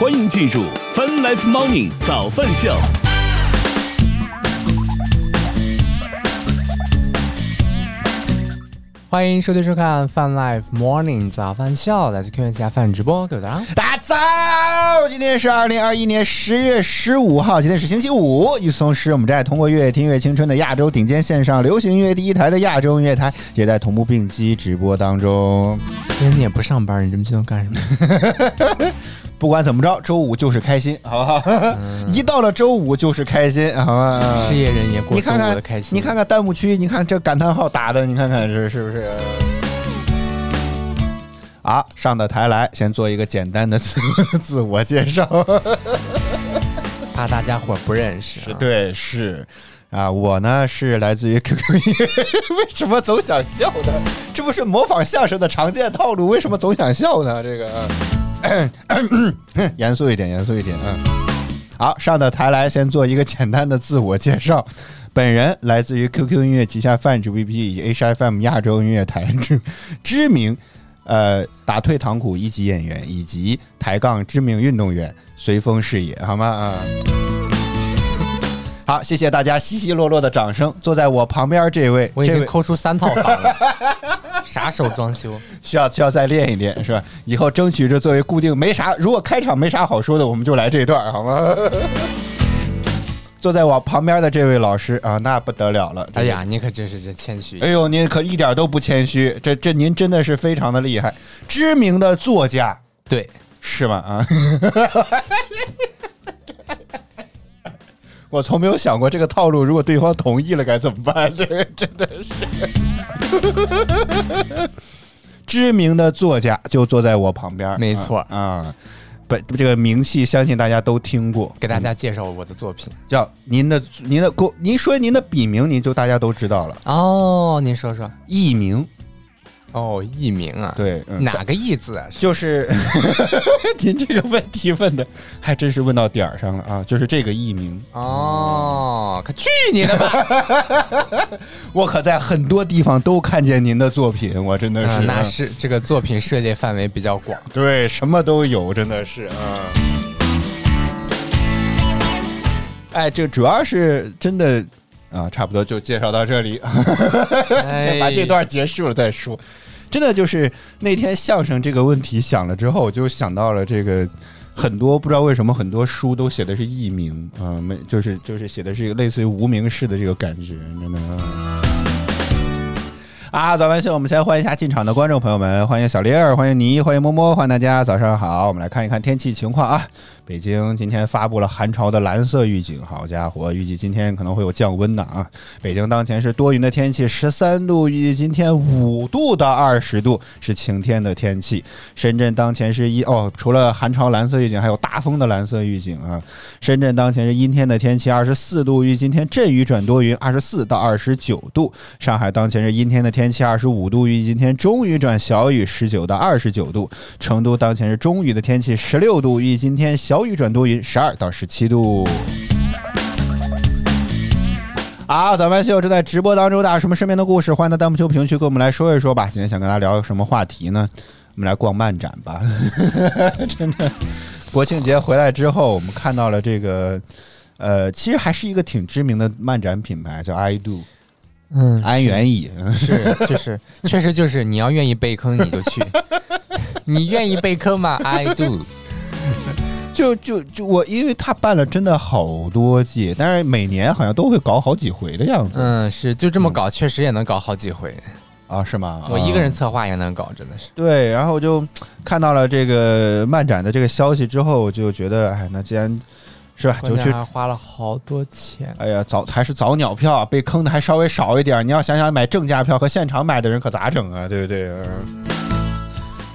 欢迎进入 Fun Life Morning 早饭秀。欢迎收听收看《Fun Life Morning 早饭秀》，来自 Q 家饭直播，各位早上。大家早！今天是二零二一年十月十五号，今天是星期五。与此同时，我们在通过乐听乐青春的亚洲顶尖线上流行音乐第一台的亚洲音乐台，也在同步并机直播当中。今天你也不上班，你这么激动干什么？不管怎么着，周五就是开心，好不好？一到了周五就是开心，好吧？失业人也过周你看看五的开，心。你看看弹幕区，你看这感叹号打的，你看看是是不是？啊，上到台来，先做一个简单的自 自我介绍。怕大家伙不认识、啊。对，是啊，我呢是来自于 QQ 音乐，为什么总想笑呢？这不是模仿相声的常见套路，为什么总想笑呢？这个，严肃一点，严肃一点，嗯。好，上到台来，先做一个简单的自我介绍。本人来自于 QQ 音乐旗下泛指 VP 以及 HFM 亚洲音乐台之知名，呃，打退堂鼓一级演员以及抬杠知名运动员，随风是也，好吗？啊。好，谢谢大家稀稀落落的掌声。坐在我旁边这位，我已经抠出三套房了，啥时候装修？需要需要再练一练，是吧？以后争取着作为固定，没啥，如果开场没啥好说的，我们就来这一段，好吗？坐在我旁边的这位老师啊，那不得了了！哎呀，您可真是这谦虚。哎呦，您可一点都不谦虚，这这您真的是非常的厉害，知名的作家对，是吗？啊，我从没有想过这个套路，如果对方同意了该怎么办？这个真的是知名的作家就坐在我旁边，没错啊。啊本这个名气，相信大家都听过，给大家介绍我的作品。叫您的您的公，您说您的笔名，您就大家都知道了，哦，您说说。艺名，哦，艺名啊？，对，嗯哪个艺字啊？就是 您这个问题问的还真是问到点儿上了啊！就是这个艺名，哦，可去你的吧！我可在很多地方都看见您的作品，我真的是，啊那是这个作品涉猎范围比较广。对，什么都有，真的是啊。哎，这主要是真的啊，差不多就介绍到这里，先把这段结束了再说。真的就是那天相声这个问题想了之后，我就想到了这个很多不知道为什么很多书都写的是艺名啊，没就是就是写的是一个类似于无名氏的这个感觉，真的。啊，早安秀，我们先欢迎一下进场的观众朋友们，欢迎小玲儿，欢迎你，欢迎摸摸，欢迎大家，早上好。我们来看一看天气情况啊。北京今天发布了寒潮的蓝色预警，好家伙，预计今天可能会有降温的啊。北京当前是多云的天气，十三度，预计今天五度到二十度是晴天的天气。深圳当前是一哦，除了寒潮蓝色预警，还有大风的蓝色预警啊。深圳当前是阴天的天气，二十四度，预计今天阵雨转多云，二十四到二十九度。上海当前是阴天的天气，二十五度，预计今天中雨转小雨，十九到二十九度。成都当前是中雨的天气，十六度，预计今天小雨转多云，十二到十七度。好，咱们秀正在直播当中，大家什么身边的故事，欢迎到弹幕区评论区跟我们来说一说吧。今天想跟大家聊什么话题呢？我们来逛漫展吧。真的，国庆节回来之后，我们看到了这个，呃，其实还是一个挺知名的漫展品牌，叫 I Do 嗯，安元椅。是，就是，确实就是，你要愿意被坑你就去，你愿意被坑吗？I do。就就就我，因为他办了真的好多季，但是每年好像都会搞好几回的样子、嗯，是，就这么搞，确实也能搞好几回。啊，是吗？我一个人啊策划也能搞，真的是。对，然后就看到了这个漫展的这个消息之后，我就觉得，哎，那既然是吧，就去花了好多钱。哎呀，早还是早鸟票啊，被坑的还稍微少一点。你要想想买正价票和现场买的人可咋整啊？对不对？嗯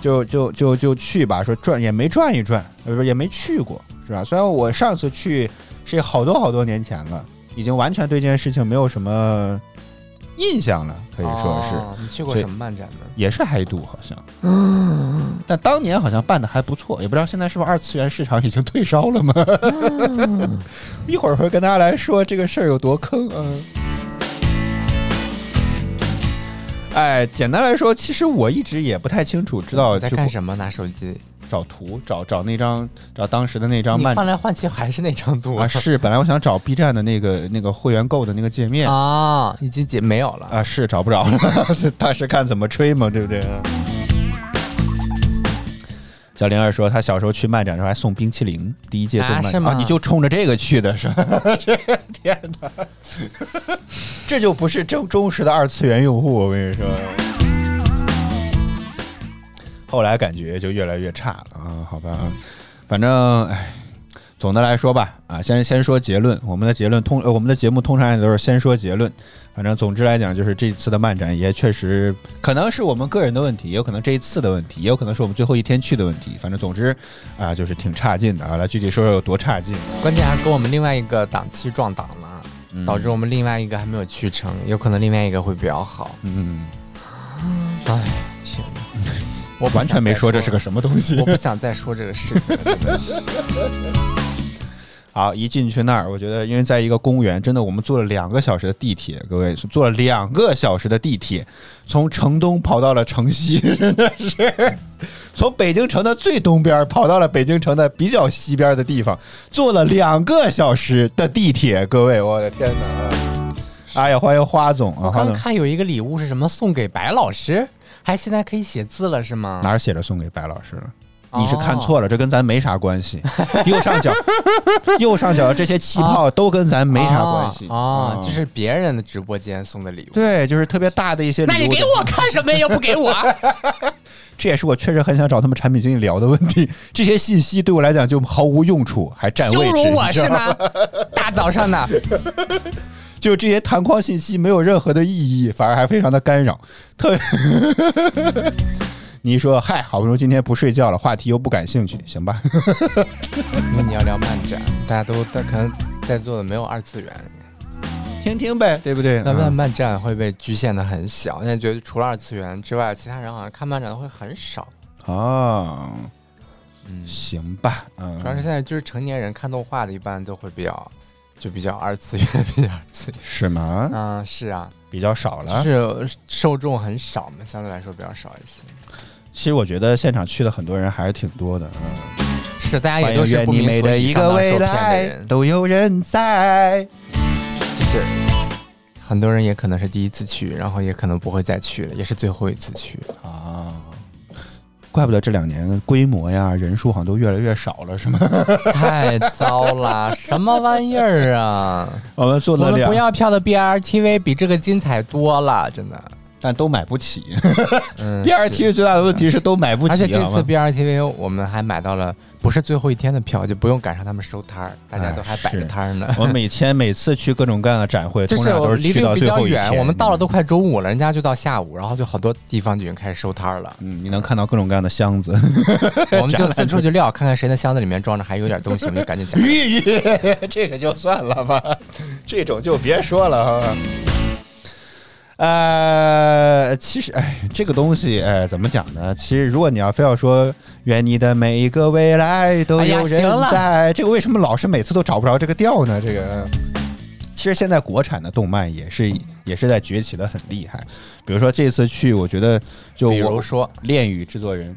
就就就就去吧，说转也没转一转，呃也没去过，是吧？虽然我上次去是好多好多年前了，已经完全对这件事情没有什么印象了，可以说是，哦你去过什么漫展呢？也是海度好像。嗯，但当年好像办的还不错，也不知道现在是不是二次元市场已经退烧了吗？一会儿会跟大家来说这个事儿有多坑啊。哎，简单来说，其实我一直也不太清楚，知道在干什么？拿手机找图，找找那张找当时的那张漫你换来换去还是那张图啊是，本来我想找 B 站的那个那个会员购的那个界面啊，已经解没有了。啊，是找不着了，当时看怎么吹嘛，对不对？小玲儿说，她小时候去漫展的时候还送冰淇淋，第一届动漫啊你就冲着这个去的是吧？这天哪，这就不是忠忠实的二次元用户，我跟你说。后来感觉就越来越差了啊，好吧，反正哎，总的来说吧，啊，先先说结论，我们的结论通，呃，我们的节目通常也都是先说结论。反正总之来讲，就是这次的漫展也确实可能是我们个人的问题，也有可能这一次的问题，也有可能是我们最后一天去的问题。反正总之啊，就是挺差劲的啊。来具体说说有多差劲。关键还跟我们另外一个档期撞档了，嗯导致我们另外一个还没有去成，有可能另外一个会比较好。嗯，哎，天哪！我完全没说这是个什么东西我。不想再说这个事情了，真的是。好，一进去那儿，我觉得因为在一个公园，真的我们坐了两个小时的地铁，各位坐了两个小时的地铁，从城东跑到了城西，真的是从北京城的最东边跑到了北京城的比较西边的地方，坐了两个小时的地铁，各位，我的天哪！哎呀，欢迎花总啊，我刚看有一个礼物是什么送给白老师，还现在可以写字了是吗？哪儿写着送给白老师了？哦你是看错了，这跟咱没啥关系。右上角，右上角的这些气泡都跟咱没啥关系哦，嗯就是别人的直播间送的礼物。对，就是特别大的一些礼物。那你给我看什么呀？又不给我？这也是我确实很想找他们产品经理聊的问题。这些信息对我来讲就毫无用处，还占位置，是吗？大早上的，就这些弹框信息没有任何的意义，反而还非常的干扰。特别，你一说嗨，好不容易今天不睡觉了，话题又不感兴趣，行吧？因为你要聊漫展，大家都但可能在座的没有二次元，听听呗，对不对？那漫嗯漫展会被局限的很小。现在觉得除了二次元之外，其他人好像看漫展的会很少。啊，嗯，行吧，嗯主，要是现在就是成年人看动画的，一般都会比较就比较二次元，比较二次元。是吗？嗯，是啊，比较少了。就是受众很少嘛，相对来说比较少一些。其实我觉觉得现场去的很多人还是挺多的。嗯，是，大家也都是你美的一个未来，都有人在。就是很多人也可能是第一次去，然后也可能不会再去了，也是最后一次去。啊，怪不得这两年规模呀、人数好像都越来越少了，是吗？太糟了，什么玩意儿啊！我们做我们了两不，要票的 BRTV 比这个精彩多了，真的。但都买不起。嗯 BRT 最大的问题是都买不起，而且这次 BRTV 我们还买到了不是最后一天的票，就不用赶上他们收摊儿，大家都还摆着摊儿呢。我每天每次去各种各样的展会，就是通常都是去到离这个比较最后一天。远，我们到了都快中午了，人家就到下午，然后就好多地方就已经开始收摊儿了。嗯，你能看到各种各样的箱子。我们就四处去撂，看看谁的箱子里面装着还有点东西，我们就赶紧抢。咦，这个就算了吧，这种就别说了哈。呃，其实，哎，这个东西，哎，怎么讲呢？其实，如果你要非要说“愿你的每一个未来都有人在”，这个为什么老是每次都找不着这个调呢？这个，其实现在国产的动漫也是也是在崛起的很厉害。比如说这次去，我觉得就比如说，恋与制作人，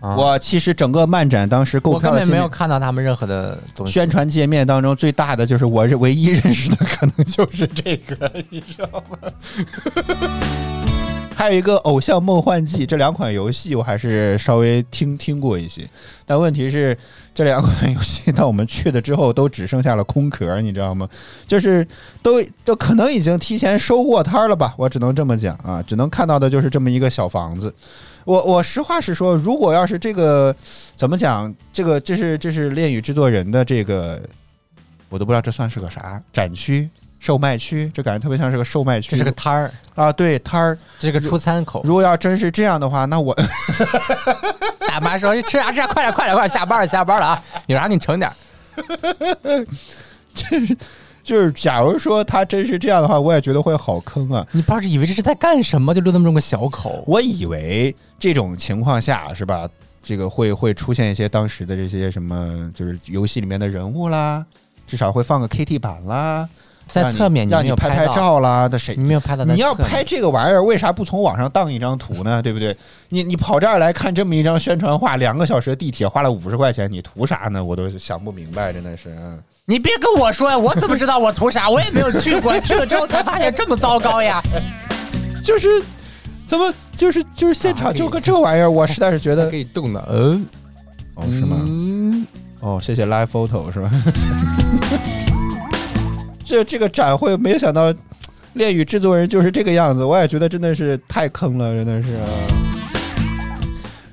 啊我其实整个漫展当时购我根本没有看到他们任何的东西。宣传界面当中最大的就是我是唯一认识的，可能就是这个，你知道吗？还有一个《偶像梦幻祭》，这两款游戏我还是稍微听听过一些，但问题是这两款游戏到我们去了之后都只剩下了空壳，你知道吗？就是都都可能已经提前收货摊了吧，我只能这么讲啊，只能看到的就是这么一个小房子。我我实话实说，如果要是这个怎么讲，这个这是这是恋与制作人的这个，我都不知道这算是个啥展区、售卖区，这感觉特别像是个售卖区。这是个摊儿，啊，对摊儿。这是个出餐口。如果要真是这样的话，那我 大妈说：“吃啊吃啊，快点快点快点，下班了下班了啊！有啥你盛点儿。就是，假如说他真是这样的话，我也觉得会好坑啊。你不是以为这是在干什么，就留那么这么个小口。我以为这种情况下是吧，这个会会出现一些当时的这些什么，就是游戏里面的人物啦，至少会放个 KT 板啦，在侧面你让你拍拍拍，照啦，那谁你没有拍到你要拍这个玩意儿，为啥不从网上当一张图呢？对不对？你你跑这儿来看这么一张宣传画，两个小时的地铁花了五十块钱，你图啥呢？我都想不明白，真的是。嗯你别跟我说呀，我怎么知道我图啥？我也没有去过，去了之后才发现这么糟糕呀。就是怎么就是就是现场就个这玩意儿，我实在是觉得可以动的，嗯，哦是吗？嗯哦，谢谢 Live Photo 是吧？这这个展会没有想到，恋与制作人就是这个样子，我也觉得真的是太坑了，真的是。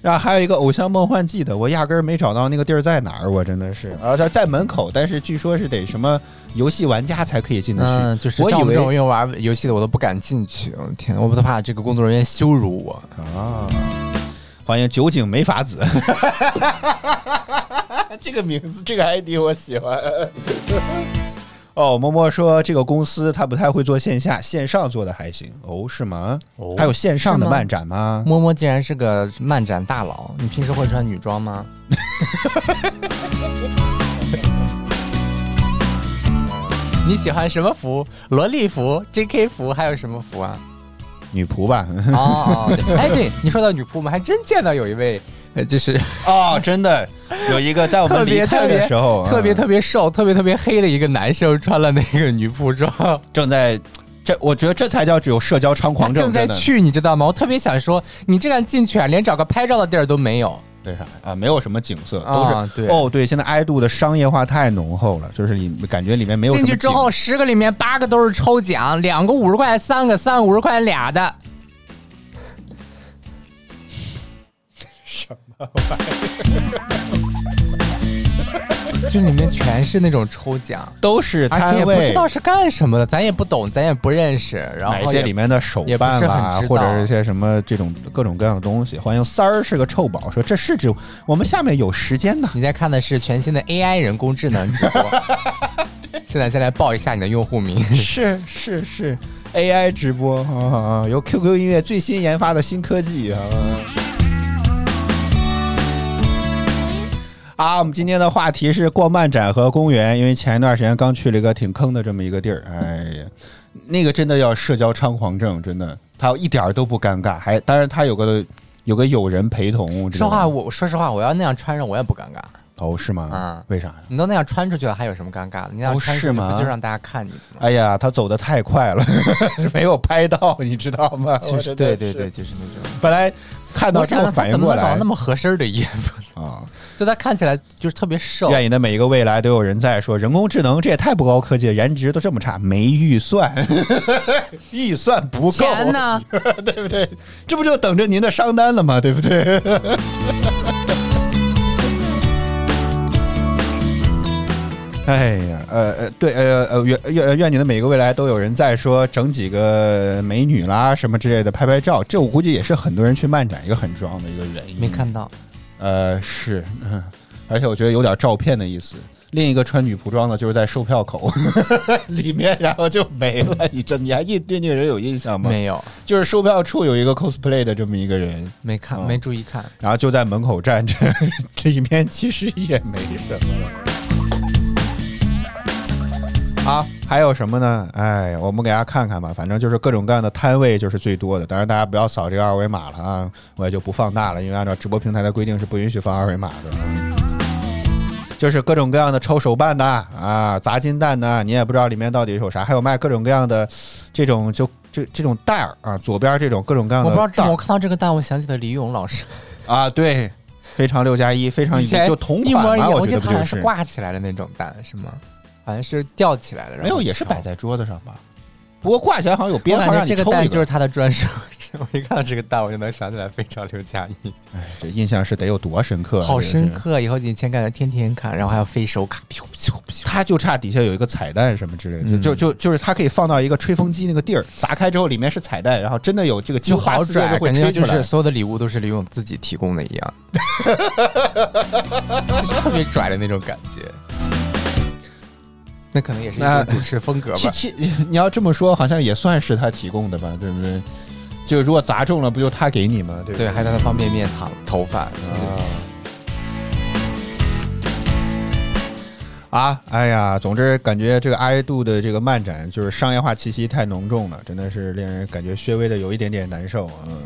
然后还有一个《偶像梦幻祭》的，我压根儿没找到那个地儿在哪儿，我真的是啊，这在门口，但是据说是得什么游戏玩家才可以进得去。嗯，就是我以像我们这种为玩游戏的，我都不敢进去。我天，我不怕这个工作人员羞辱我。啊，欢迎酒井没法子，这个名字，这个 ID 我喜欢。哦，默默说这个公司他不太会做线下，线上做的还行。哦，是吗？哦还有线上的漫展吗？摸摸竟然是个漫展大佬，你平时会穿女装吗？你喜欢什么服？萝莉服、JK 服，还有什么服啊？女仆吧？哦，对哎，对你说到女仆，我们还真见到有一位，呃，就是哦，真的有一个在我们离开的时候，特别嗯特别瘦、特别特别黑的一个男生，穿了那个女仆装，正在这，我觉得这才叫只有社交猖狂症，正在。去，你知道吗？我特别想说，你这样进去啊，连找个拍照的地儿都没有。为啥啊？没有什么景色，都是、啊对哦，对，现在 i 度的商业化太浓厚了，就是你感觉里面没有进去之后，十个里面八个都是抽奖，两个五十块，三个三个五十块俩的。什么玩意 就里面全是那种抽奖，都是而且摊也不知，道是干什么的，咱也不懂，咱也不认识。然买一些也里面的手也不办是很啦，知道或者是一些什么这种各种各样的东西。欢迎三儿是个臭宝，说这是指我们下面有时间呢。你在看的是全新的 AI 人工智能直播。现在先来报一下你的用户名。是是是，AI 直播啊啊啊！由 QQ 音乐最新研发的新科技啊。啊，我们今天的话题是逛漫展和公园，因为前一段时间刚去了一个挺坑的这么一个地儿，哎呀，那个真的要社交猖狂症，真的，他一点儿都不尴尬，还当然他有个有个友人陪同。说话，我说实话，我要那样穿上，我也不尴尬。哦是吗？嗯为啥呀？你都那样穿出去了，还有什么尴尬的？你那样哦穿出去是吗不就让大家看你吗？哎呀，他走的太快了，没有拍到，你知道吗？我就是真的是对对对，，就是那种。本来看到之后我想他反应过来怎么找到那么合身的衣服？啊，就他看起来就是特别瘦。愿你的每一个未来都有人在说人工智能这也太不高科技了，颜值都这么差，没预算，预算不够，钱呢？对不对？这不就等着您的商单了吗？对不对？哎呀，呃呃，对，呃呃，愿愿愿你的每个未来都有人在说整几个美女啦什么之类的拍拍照，这我估计也是很多人去漫展一个很重要的一个原因。没看到，呃，是，嗯，而且我觉得有点照片的意思。另一个穿女仆装的，就是在售票口 里面，然后就没了。你这你还印对那个人有印象吗？没有，就是售票处有一个 cosplay 的这么一个人，没看，哦没注意看。然后就在门口站着，里面其实也没什么。啊，还有什么呢？哎，我们给大家看看吧，反正就是各种各样的摊位就是最多的。当然，大家不要扫这个二维码了啊，我也就不放大了，因为按照直播平台的规定是不允许放二维码的。就是各种各样的抽手办的啊，砸金蛋的，你也不知道里面到底有啥，还有卖各种各样的这种就这这种袋儿啊，左边这种各种各样我的袋儿不知道我看到这个蛋，我想起了李勇老师，啊，对，非常六加一，非常以前就同款嘛。我觉得不就是挂起来的那种蛋是吗？好像是吊起来的，然后没有，也是摆在桌子上吧。不过挂起来好像有编我号让感觉这个蛋你抽一就是他的专属。我一看到这个蛋，我就能想起来非常六加一，哎，这印象是得有多深刻啊，好。深刻。以后以前感觉天天看，然后还要飞手卡，咻咻咻。它就差底下有一个彩蛋什么之类的，嗯就就就是他可以放到一个吹风机那个地儿，砸开之后里面是彩蛋，然后真的有这个就好拽，感觉。就是所有的礼物都是李咏自己提供的一样，就是特别拽的那种感觉。那可能也是一主持风格吧。其其 你要这么说，好像也算是他提供的吧，对不对？就如果砸中了，不就他给你吗？对不对，还有他的方便面糖头发，啊。啊，哎呀，总之感觉这个阿杜的这个漫展就是商业化气息太浓重了，真的是令人感觉稍微的有一点点难受，嗯。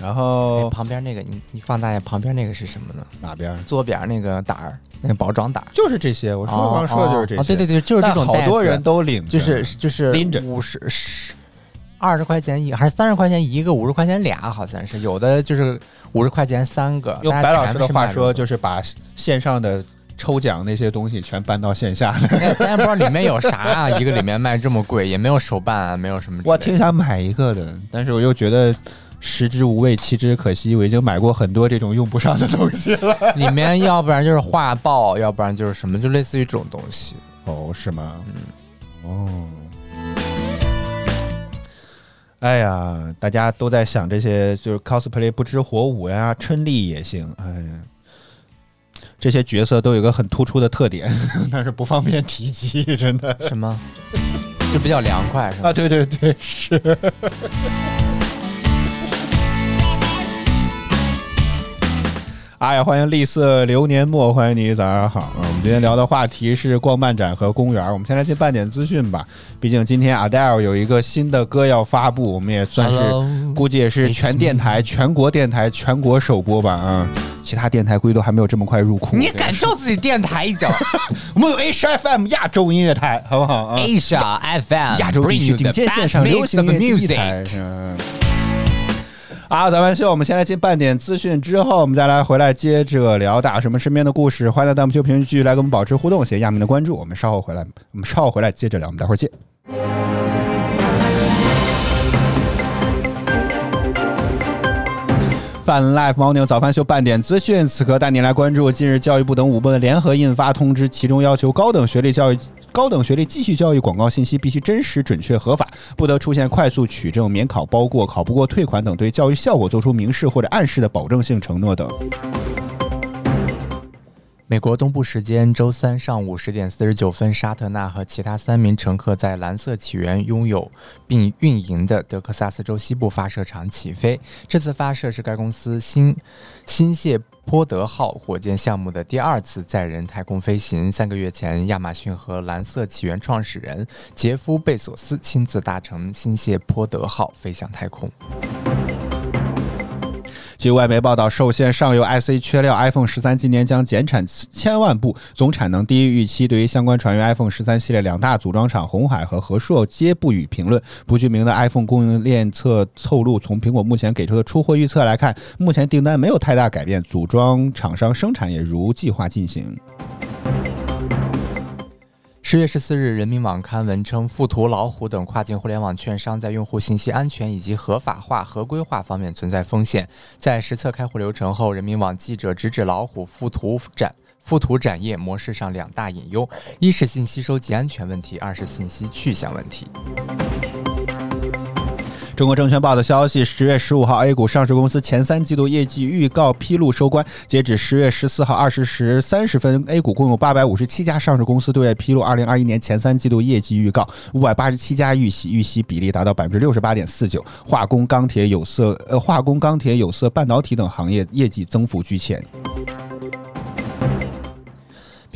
然哎后旁边那个，你你放大一下，旁边那个是什么呢？哪边？左边那个胆儿，那个包装胆儿。就是这些，我说我刚说的就是这些。哦，对对对，就是这种好多人都领着，就是就是拎着五十十二十块钱一还是三十块钱一个，五十块钱俩，好像是有的就是五十块钱三个。用白老师的话说，就是把线上的抽奖那些东西全搬到线下。哎咱也不知道里面有啥啊，一个里面卖这么贵，也没有手办啊，没有什么。我挺想买一个的，但是我又觉得食之无味，弃之可惜。我已经买过很多这种用不上的东西了。里面要不然就是画报，要不然就是什么，就类似于这种东西。哦，是吗？嗯，哦。哎呀，大家都在想这些，就是 cosplay 不知火舞呀，春丽也行。哎呀，这些角色都有一个很突出的特点，但是不方便提及，真的。什么？就比较凉快是吧？啊，对对对，是。哎呀，欢迎丽色流年末，欢迎你，早上好。嗯，我们今天聊的话题是逛漫展和公园。我们先来进半点资讯吧，毕竟今天 Adele 有一个新的歌要发布，我们也算是估计也是全电台、全国电台、全国首播吧。啊、其他电台估计都还没有这么快入库。你也敢叫自己电台一脚 我们有 H F M 亚洲音乐台，好不好啊？？Asia FM，亚洲地区顶尖线上流行音乐台。嗯啊，早饭秀，我们先来进半点资讯，之后我们再来回来接着聊大什么身边的故事。欢迎在弹幕区评论区来跟我们保持互动，谢谢亚明的关注。我们稍后回来，我们稍后回来接着聊，我们待会儿见。泛 Live Morning 早饭秀半点资讯，此刻带您来关注近日教育部等五部门联合印发通知，其中要求高等学历教育。高等学历继续教育广告信息必须真实、准确、合法，不得出现快速取证、免考包过、考不过退款等对教育效果做出明示或者暗示的保证性承诺等。美国东部时间周三上午十点四十九分，沙特纳和其他三名乘客在蓝色起源拥有并运营的德克萨斯州西部发射场起飞。这次发射是该公司新新谢坡德号火箭项目的第二次载人太空飞行。三个月前，亚马逊和蓝色起源创始人杰夫·贝索斯亲自搭乘新谢坡德号飞向太空。据外媒报道，受限上游 IC 缺料，iPhone 十三今年将减产千万部，总产能低于预期。对于相关传言，iPhone 十三系列两大组装厂红海和和硕皆不予评论。不具名的 iPhone 供应链侧透露，从苹果目前给出的出货预测来看，目前订单没有太大改变，组装厂商生产也如计划进行。十月十四日，人民网刊文称，富途、老虎等跨境互联网券商在用户信息安全以及合法化、合规化方面存在风险。在实测开户流程后，人民网记者直指老虎、富途展。附图展业模式上两大隐忧：一是信息收集安全问题，二是信息去向问题。中国证券报的消息，十月十五号，A 股上市公司前三季度业绩预告披露收官。截止十月十四号二十时三十分，A 股共有八百五十七家上市公司对外披露二零二一年前三季度业绩预告，五百八十七家预喜，预喜比例达到百分之六十八点四九。化工、钢铁、有色、呃，化工、钢铁、有色、半导体等行业业绩增幅居前。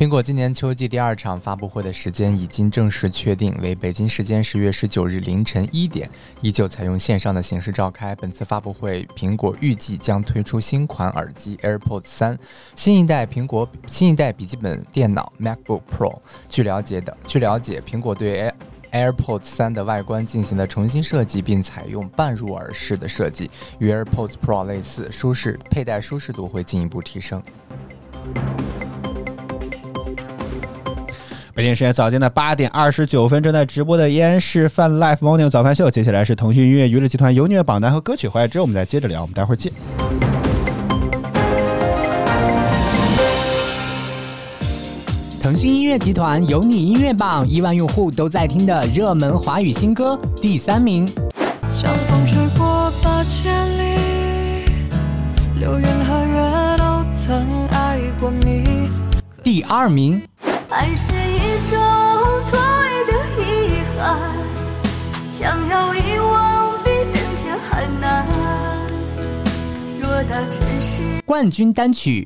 苹果今年秋季第二场发布会的时间已经正式确定为北京时间十月十九日凌晨一点，依旧采用线上的形式召开。本次发布会，苹果预计将推出新款耳机 AirPods 三，新一代苹果新一代笔记本电脑 MacBook Pro。据了解的，据了解，苹果对 AirPods 三的外观进行了重新设计，并采用半入耳式的设计，与 AirPods Pro 类似，舒适佩戴舒适度会进一步提升。北京时间早间的八点二十九分，正在直播的依然是泛 Live Morning 早饭秀。接下来是腾讯音乐娱乐集团有音乐榜单和歌曲回来之后，我们再接着聊。我们待会儿见。腾讯音乐集团有你音乐榜亿万用户都在听的热门华语新歌第三名。像风吹过八千里，流云和月都曾爱过你。第二名，爱是一种错爱的遗憾，想要遗忘比登天还难。若冠军单曲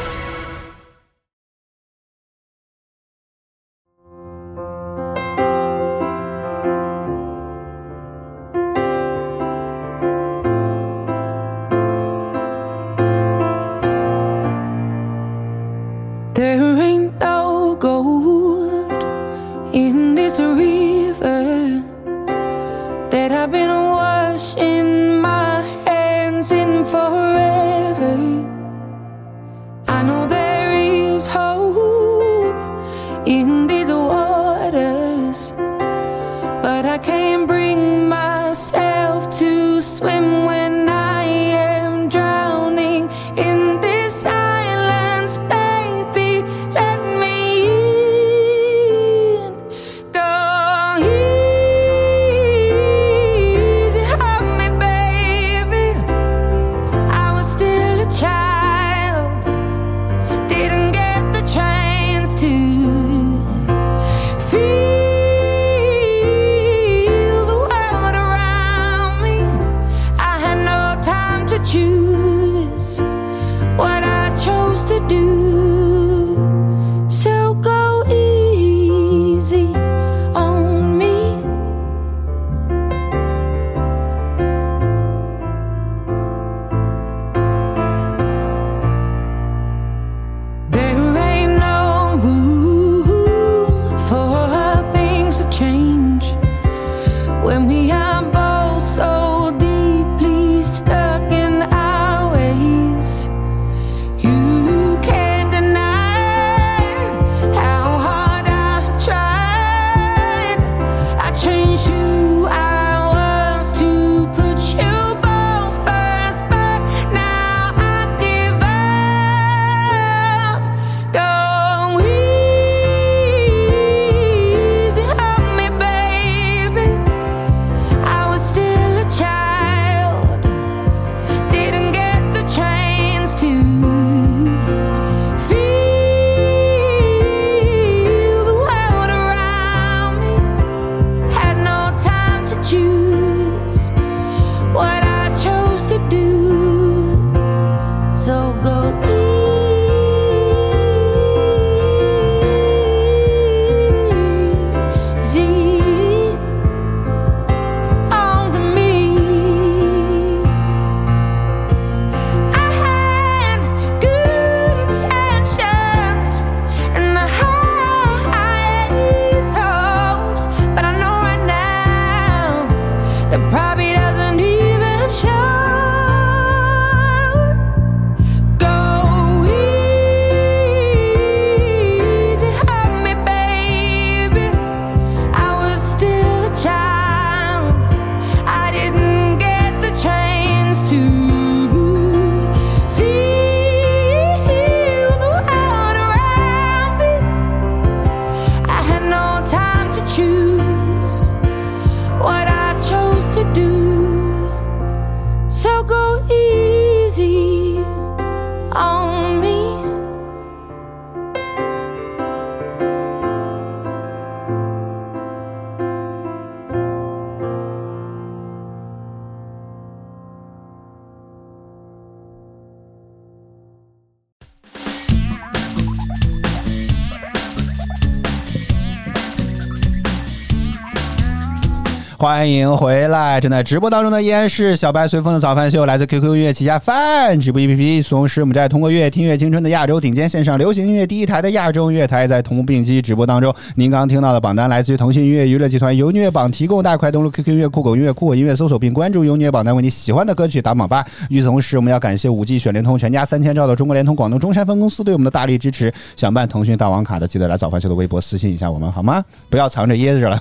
欢迎回来！正在直播当中的依然是小白随风的早饭秀，来自 QQ 音乐旗下饭直播 APP。同时，我们在通过“乐听乐青春”的亚洲顶尖线上流行音乐第一台的亚洲音乐台，在同步并机直播当中。您刚刚听到的榜单来自于腾讯音乐娱乐集团由音乐榜提供，大家快登录 QQ 音乐、酷狗音乐、酷我音乐搜索并关注由音乐榜单，为你喜欢的歌曲打榜吧。与此同时，我们要感谢五 G 选联通全家三千兆的中国联通广东中山分公司对我们的大力支持。想办腾讯大王卡的，记得来早饭秀的微博私信一下我们好吗？不要藏着掖着了。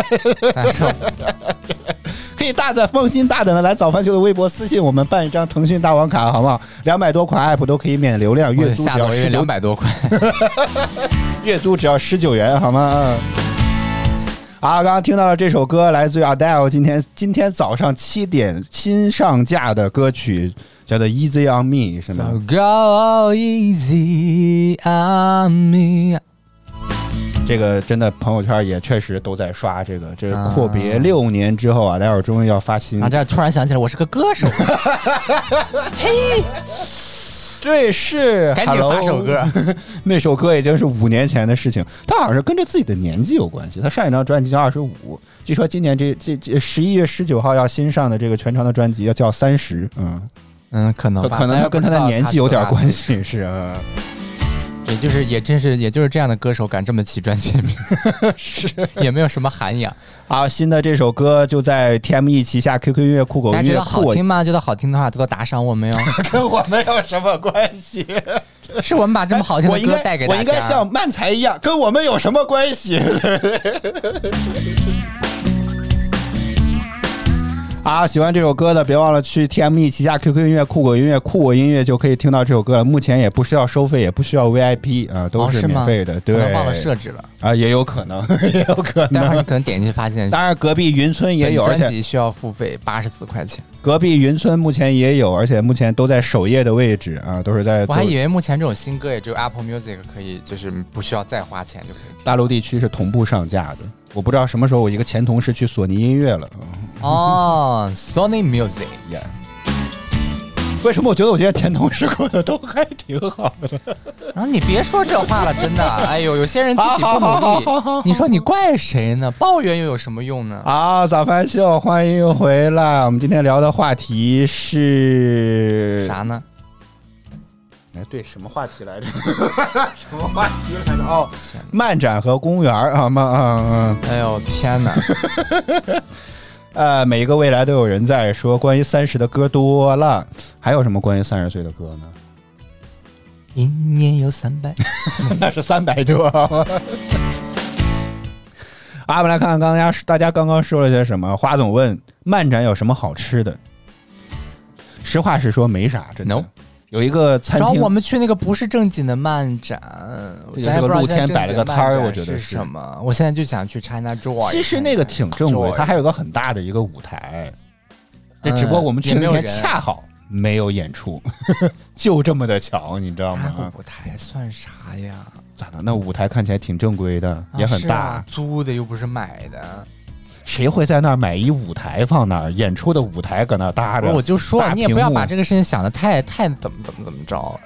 但是 可以大胆放心大胆的来早饭秀的微博私信我们办一张腾讯大王卡，好不好？两百多款 app 都可以免流量，月租只要十九两百多块。月租只要十九元，好吗？啊，刚刚听到了这首歌，来自于 Adele，今天今天早上七点新上架的歌曲，叫做《Easy on Me》，是吗？So go easy on me。这个真的朋友圈也确实都在刷这个，这是啊阔别六年之后啊，待会儿终于要发新啊，这突然想起来，我是个歌手，嘿对，是赶紧发首歌。那首歌已经是五年前的事情，他好像是跟着自己的年纪有关系。他上一张专辑叫二十五，据说今年这这这十一月十九号要新上的这个全长的专辑要叫三十，嗯，嗯，可能吧可能要跟他的年纪有点关。系，是啊，也就是也真是也就是这样的歌手敢这么起专辑名，是也没有什么涵养。好，新的这首歌就在 TME 旗下 QQ 音乐、酷狗大家觉得音乐，好听吗？觉得好听的话，多多打赏我们哟。跟我们有什么关系。是我们把这么好听的歌带给大家。我应该像漫才一样，跟我们有什么关系？啊，喜欢这首歌的，别忘了去 TME 旗下 QQ 音乐、酷狗音乐、酷我音乐就可以听到这首歌了。目前也不需要收费，也不需要 VIP 啊，都是免费的。可对，能忘了设置了，啊，也有可能，也有可能。待会儿你可能点进去发现，当然，隔壁云村也有，而且辑需要付费八十四块钱。隔壁云村目前也有，而且目前都在首页的位置啊，都是在我还以为目前这种新歌也只有 Apple Music 可以，就是不需要再花钱就可以。大陆地区是同步上架的。我不知道什么时候我一个前同事去索尼音乐了。嗯哦，Sony Music，Yeah 为什么我觉得我现在前同事过得都还挺好的？然后你别说这话了，真的。哎呦，有些人自己不好好好好努好力，你说你怪谁呢？抱怨又有什么用呢？好，早饭秀，欢迎回来。我们今天聊的话题是啥？呢？哎，对，什么话题来着？什么话题来着？哦，漫展和公园儿啊，漫嗯嗯。哎呦天哪！呃，每一个未来都有人在说关于三十的歌多了，还有什么关于三十岁的歌呢？一年有三百，那是三百多。啊，我们来看看刚刚大家刚刚说了些什么。花总问漫展有什么好吃的？实话实说，没啥，真的。No 有一个餐厅，找我们去那个不是正经的漫展，也不知道露天摆了个摊儿我觉得是什么。我现在就想去 China Joy，其实那个挺正规，它还有个很大的一个舞台。这只不过我们去那天恰好没有演出，就这么的巧，你知道吗？舞台算啥呀？咋的？那舞台看起来挺正规的，也很大。啊啊租的又不是买的。谁会在那儿买一舞台放那儿？演出的舞台搁那儿搭着？我就说你也不要把这个事情想的太太怎么怎么怎么着？哦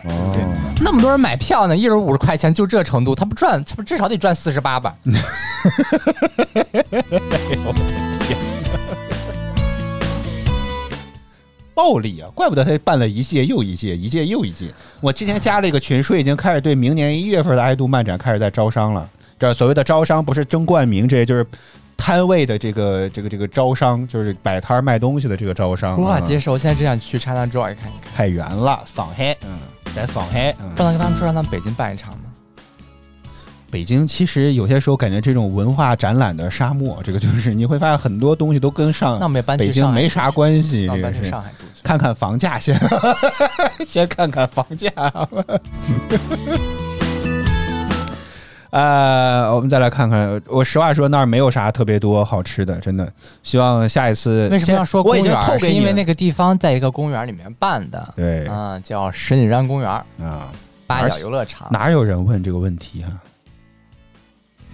那么多人买票呢，一人五十块钱，就这程度，他不赚，他不至少得赚四十八吧？暴力啊！怪不得他办了一届又一届，一届又一届。我之前加了一个群，说已经开始对明年一月份的爱杜漫展开始在招商了。这所谓的招商不是争冠名，这些就是摊位的这个这个这个招商，就是摆摊儿卖东西的这个招商。嗯无法接受，我现在只想去 China Joy 看一看。太远了，上海，嗯，在上海，嗯不，能跟他们说让他们北京办一场吗？北京其实有些时候感觉这种文化展览的沙漠，这个就是你会发现很多东西都跟上北京没啥关系，这个是上海住。看看房价先，先看看房价。呃，我们再来看看。我实话说，那儿没有啥特别多好吃的，真的。希望下一次。为什么要说公我已经透园？是因为那个地方在一个公园里面办的，对啊，叫石景山公园啊，八角游乐场。哪有人问这个问题啊？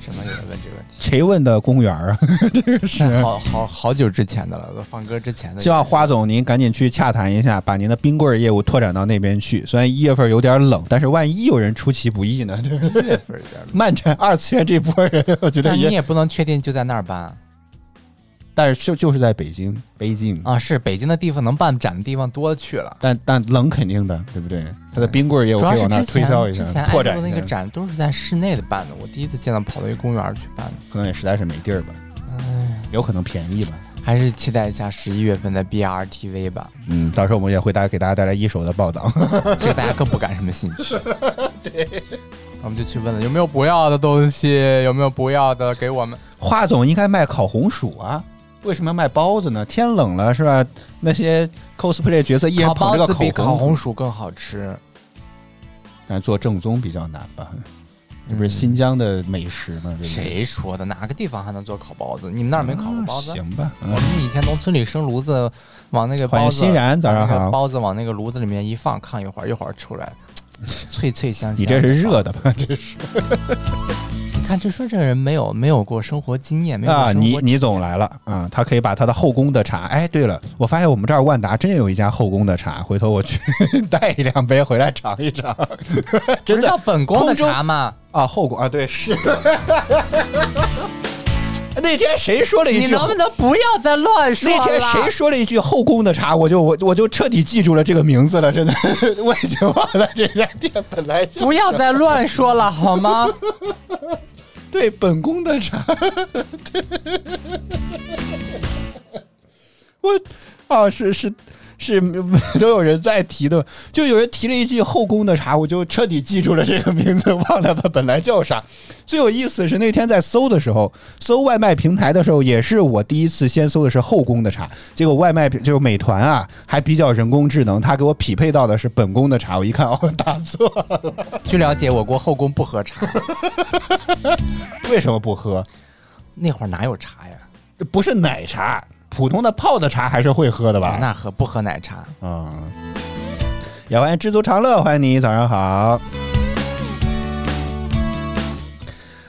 什么有人问这个问题？谁问的公务员啊？这个是好好好久之前的了，都放歌之前的。希望花总您赶紧去洽谈一下，把您的冰棍业务拓展到那边去。虽然一月份有点冷，但是万一有人出其不意呢？对不对？一月份有点冷，漫展二次元这波人，我觉得，但你也不能确定就在那儿办但是就就是在北京，北京啊。是北京的地方能办展的地方多去了。但但冷肯定的，对不对？他的冰棍儿业务主要可以往那推销一下之前，拓展一下那个。展都是在室内的办的，我第一次见到跑到一个公园儿去办的。可能也实在是没地儿吧，有可能便宜吧。还是期待一下十一月份的 BRTV 吧，嗯，到时候我们也会大家给大家带来一手的报道。这个大家更不感什么兴趣。对，我们就去问了有没有不要的东西，有没有不要的给我们。华总应该卖烤红薯啊，为什么要卖包子呢？天冷了是吧？那些 cosplay 角色一人捧着个包子比烤红红薯更好吃。但做正宗比较难吧？这不是新疆的美食吗？这谁说的？哪个地方还能做烤包子？你们那儿没烤过包子？啊行吧，嗯我们以前农村里生炉子，往那个包子，欢迎欣然早上好包子往那个炉子里面一放，炕一会儿一会儿出来，脆脆香香。你这是热的？吧？这是你看，就说这个人没有没有过生活经验，没有啊，生活你你总来了啊、他可以把他的后宫的茶。哎，对了，我发现我们这儿万达真有一家后宫的茶，回头我去 带一两杯回来尝一尝。真的叫本宫的茶吗？啊，后宫啊，对是。那天谁说了一句你能不能不要再乱说了？那天谁说了一句后宫的茶，我就我我就彻底记住了这个名字了，真的，我已经忘了这家店本来就不要再乱说了好吗？对本宫的茶，我啊是是是 都有人在提的，就有人提了一句后宫的茶，我就彻底记住了这个名字，忘了它本来叫啥。最有意思的是那天在搜的时候，搜外卖平台的时候，也是我第一次先搜的是后宫的茶，结果外卖就是美团啊，还比较人工智能，它给我匹配到的是本宫的茶，我一看哦，打错了，据了解，我国后宫不喝茶，为什么不喝？那会儿哪有茶呀？不是奶茶，普通的泡的茶还是会喝的吧？那喝不喝奶茶？嗯，也欢迎知足常乐，欢迎你，早上好。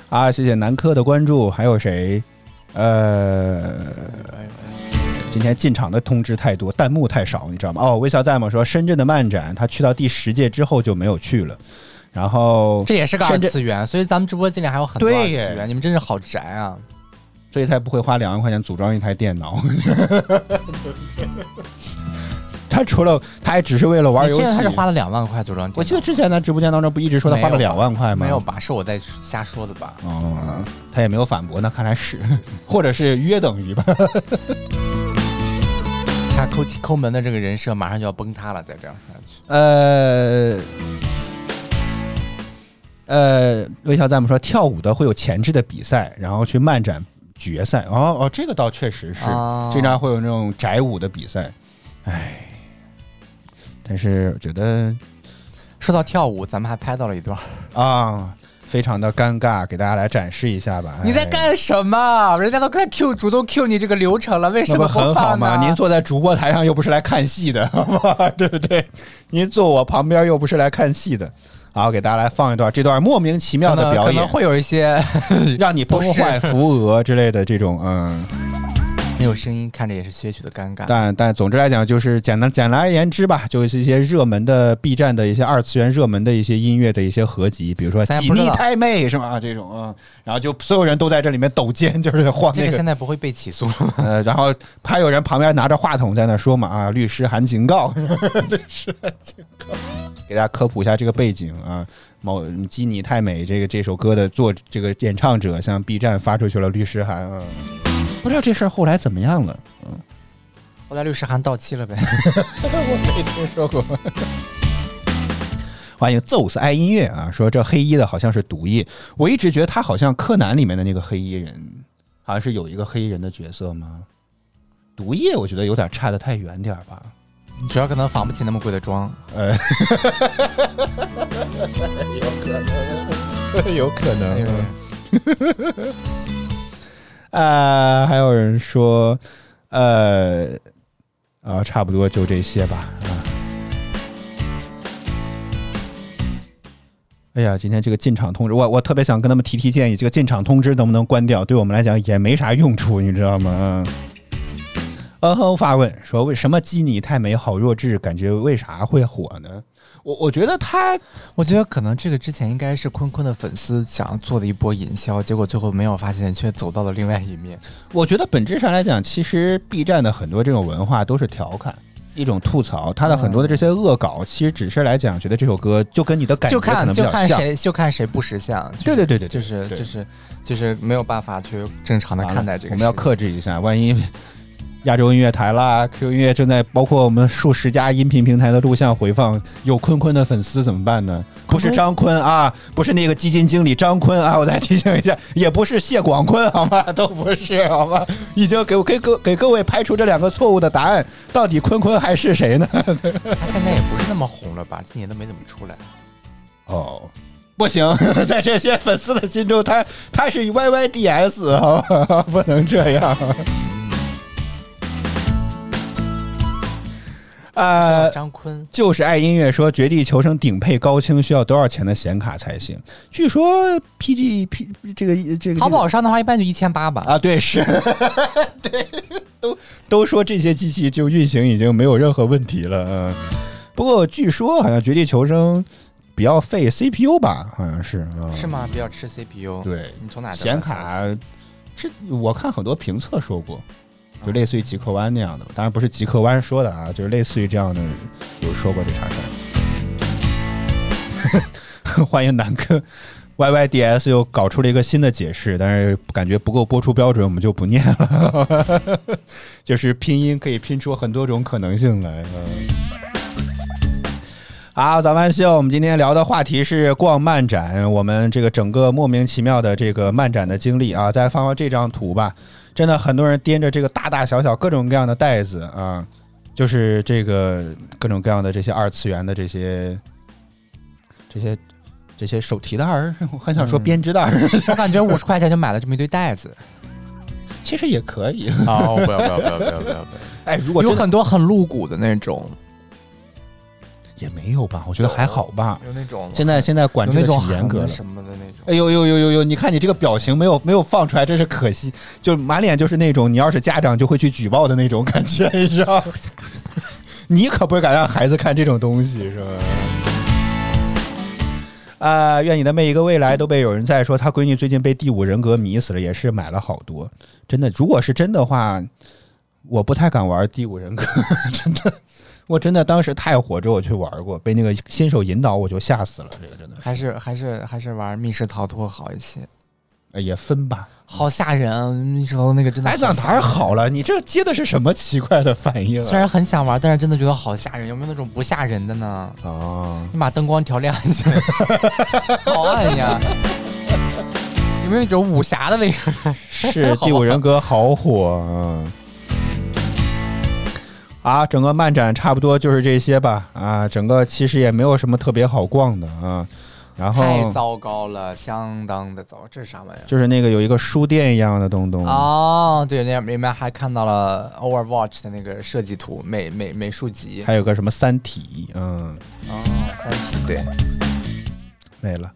啊，谢谢南科的关注，还有谁？呃，今天进场的通知太多，弹幕太少，你知道吗？哦，微笑在吗？说深圳的漫展，他去到第十届之后就没有去了，然后这也是个二次元，所以咱们直播间里还有很多二次元，你们真是好宅啊！所以他不会花两万块钱组装一台电脑。他除了，他还只是为了玩游戏你记得。他是花了两万块组装，我记得之前在直播间当中不一直说他花了两万块吗？没有吧？是我在瞎说的吧？哦，他也没有反驳，那看来是，或者是约等于吧。他抠气抠门的这个人设马上就要崩塌了，再这样下去。呃呃，微笑弹幕说跳舞的会有前置的比赛，然后去漫展决赛。哦哦，这个倒确实是，哦经常会有那种宅舞的比赛。哎，但是我觉得说到跳舞，咱们还拍到了一段。啊，非常的尴尬，给大家来展示一下吧。你在哎干什么？人家都在 Q 主动 Q 你这个流程了，为什么很好吗？您坐在主播台上又不是来看戏的？对不对？您坐我旁边又不是来看戏的。好，给大家来放一段这段莫名其妙的表演，可能会有一些让你崩坏扶额之类的这种，嗯。没有声音，看着也是些许的尴尬。但但总之来讲，就是简单简而言之吧，就是一些热门的 B 站的一些二次元热门的一些音乐的一些合集，比如说《几咱也不知道逆太妹》是吧？这种嗯，然后就所有人都在这里面抖肩，就是在晃那个这个现在不会被起诉？呃，然后还有人旁边拿着话筒在那说嘛啊，律师函警告，律师函警告，给大家科普一下这个背景啊。某基尼太美这个这首歌的作这个演唱者向 B 站发出去了律师函啊，不知道这事儿后来怎么样了。嗯后来律师函到期了呗。我没听说过。欢迎宙斯爱音乐啊，说这黑衣的好像是毒液，我一直觉得他好像柯南里面的那个黑衣人，好像是有一个黑衣人的角色吗？毒液我觉得有点差的太远点儿吧。主要可能仿不起那么贵的妆。呃，有可能，有可能。呃，还有人说，呃，啊，差不多就这些吧，啊。哎呀，今天这个进场通知，我我特别想跟他们提提建议，这个进场通知能不能关掉？对我们来讲也没啥用处，你知道吗？嗯哼发问说：“为什么基尼太美好弱智？感觉为啥会火呢？”我我觉得他，我觉得可能这个之前应该是坤坤的粉丝想要做的一波营销，结果最后没有发现，却走到了另外一面。我觉得本质上来讲，其实 B 站的很多这种文化都是调侃。一种吐槽，他的很多的这些恶搞，其实只是来讲，觉得这首歌就跟你的感觉就看可能比较像。就看谁就看谁不识相。就是对对对对，对就是就是就是没有办法去正常的看待这个。我们要克制一下，万一亚洲音乐台啦、QQ 音乐正在包括我们数十家音频平台的录像回放，有坤坤的粉丝怎么办呢？不是张坤啊，不是那个基金经理张坤啊，我再提醒一下，也不是谢广坤，好吗？都不是，好吗？已经给给各给各位排除这两个错误的答案，到底坤坤还是谁呢？他现在也不是那么红了吧？今年都没怎么出来。哦，不行，在这些粉丝的心中，他他是 YYDS，好吧，不能这样。呃，张坤就是爱音乐说《绝地求生》顶配高清需要多少钱的显卡才行？据说 PG P 这个这个淘宝上的话一般就一千八吧。啊，对是，对，都都说这些机器就运行已经没有任何问题了。嗯，不过据说好像《绝地求生》比较费 CPU 吧，好像是。嗯、是吗？比较吃 CPU。对，你从哪显卡？这我看很多评测说过，就类似于极客湾那样的，当然不是极客湾说的啊，就是类似于这样的有说过这茬事儿。欢迎南哥，YYDS 又搞出了一个新的解释，但是感觉不够播出标准，我们就不念了。就是拼音可以拼出很多种可能性来。嗯好，早饭秀，我们今天聊的话题是逛漫展，我们这个整个莫名其妙的这个漫展的经历啊。再放放这张图吧，真的很多人掂着这个大大小小各种各样的袋子啊，就是这个各种各样的这些二次元的这些这些这些手提袋儿，我很想说编织袋儿，我感觉五十块钱就买了这么一堆袋子。其实也可以。哦，不要不要不要不要不要！哎，如果有很多很露骨的那种，也没有吧，我觉得还好吧。有那种现在现在管制挺严格的什么的那种。哎呦呦呦呦呦！你看你这个表情没有没有放出来，真是可惜。就满脸就是那种你要是家长就会去举报的那种感觉，你知道？你可不敢让孩子看这种东西，是吧？啊、愿你的每一个未来都被有人在说，他闺女最近被第五人格迷死了，也是买了好多。真的，如果是真的话，我不太敢玩第五人格，真的，我真的当时太火之后我去玩过，被那个新手引导我就吓死了，这个真的还是还是还是玩密室逃脱好一些，呃也分吧。好吓人啊！密室逃脱那个真的哎，那哪儿好了？你这接的是什么奇怪的反应啊？虽然很想玩，但是真的觉得好吓人。有没有那种不吓人的呢？哦，你把灯光调亮一些，好暗呀！有没有一种武侠的那种？是 第五人格好火啊！啊，整个漫展差不多就是这些吧。啊，整个其实也没有什么特别好逛的啊。然后太糟糕了，相当的糟。这是啥玩意儿？就是那个有一个书店一样的东东，哦，对，那里面还看到了 Overwatch 的那个设计图美美美术集。还有个什么《三体》，嗯，哦，三体对，没了。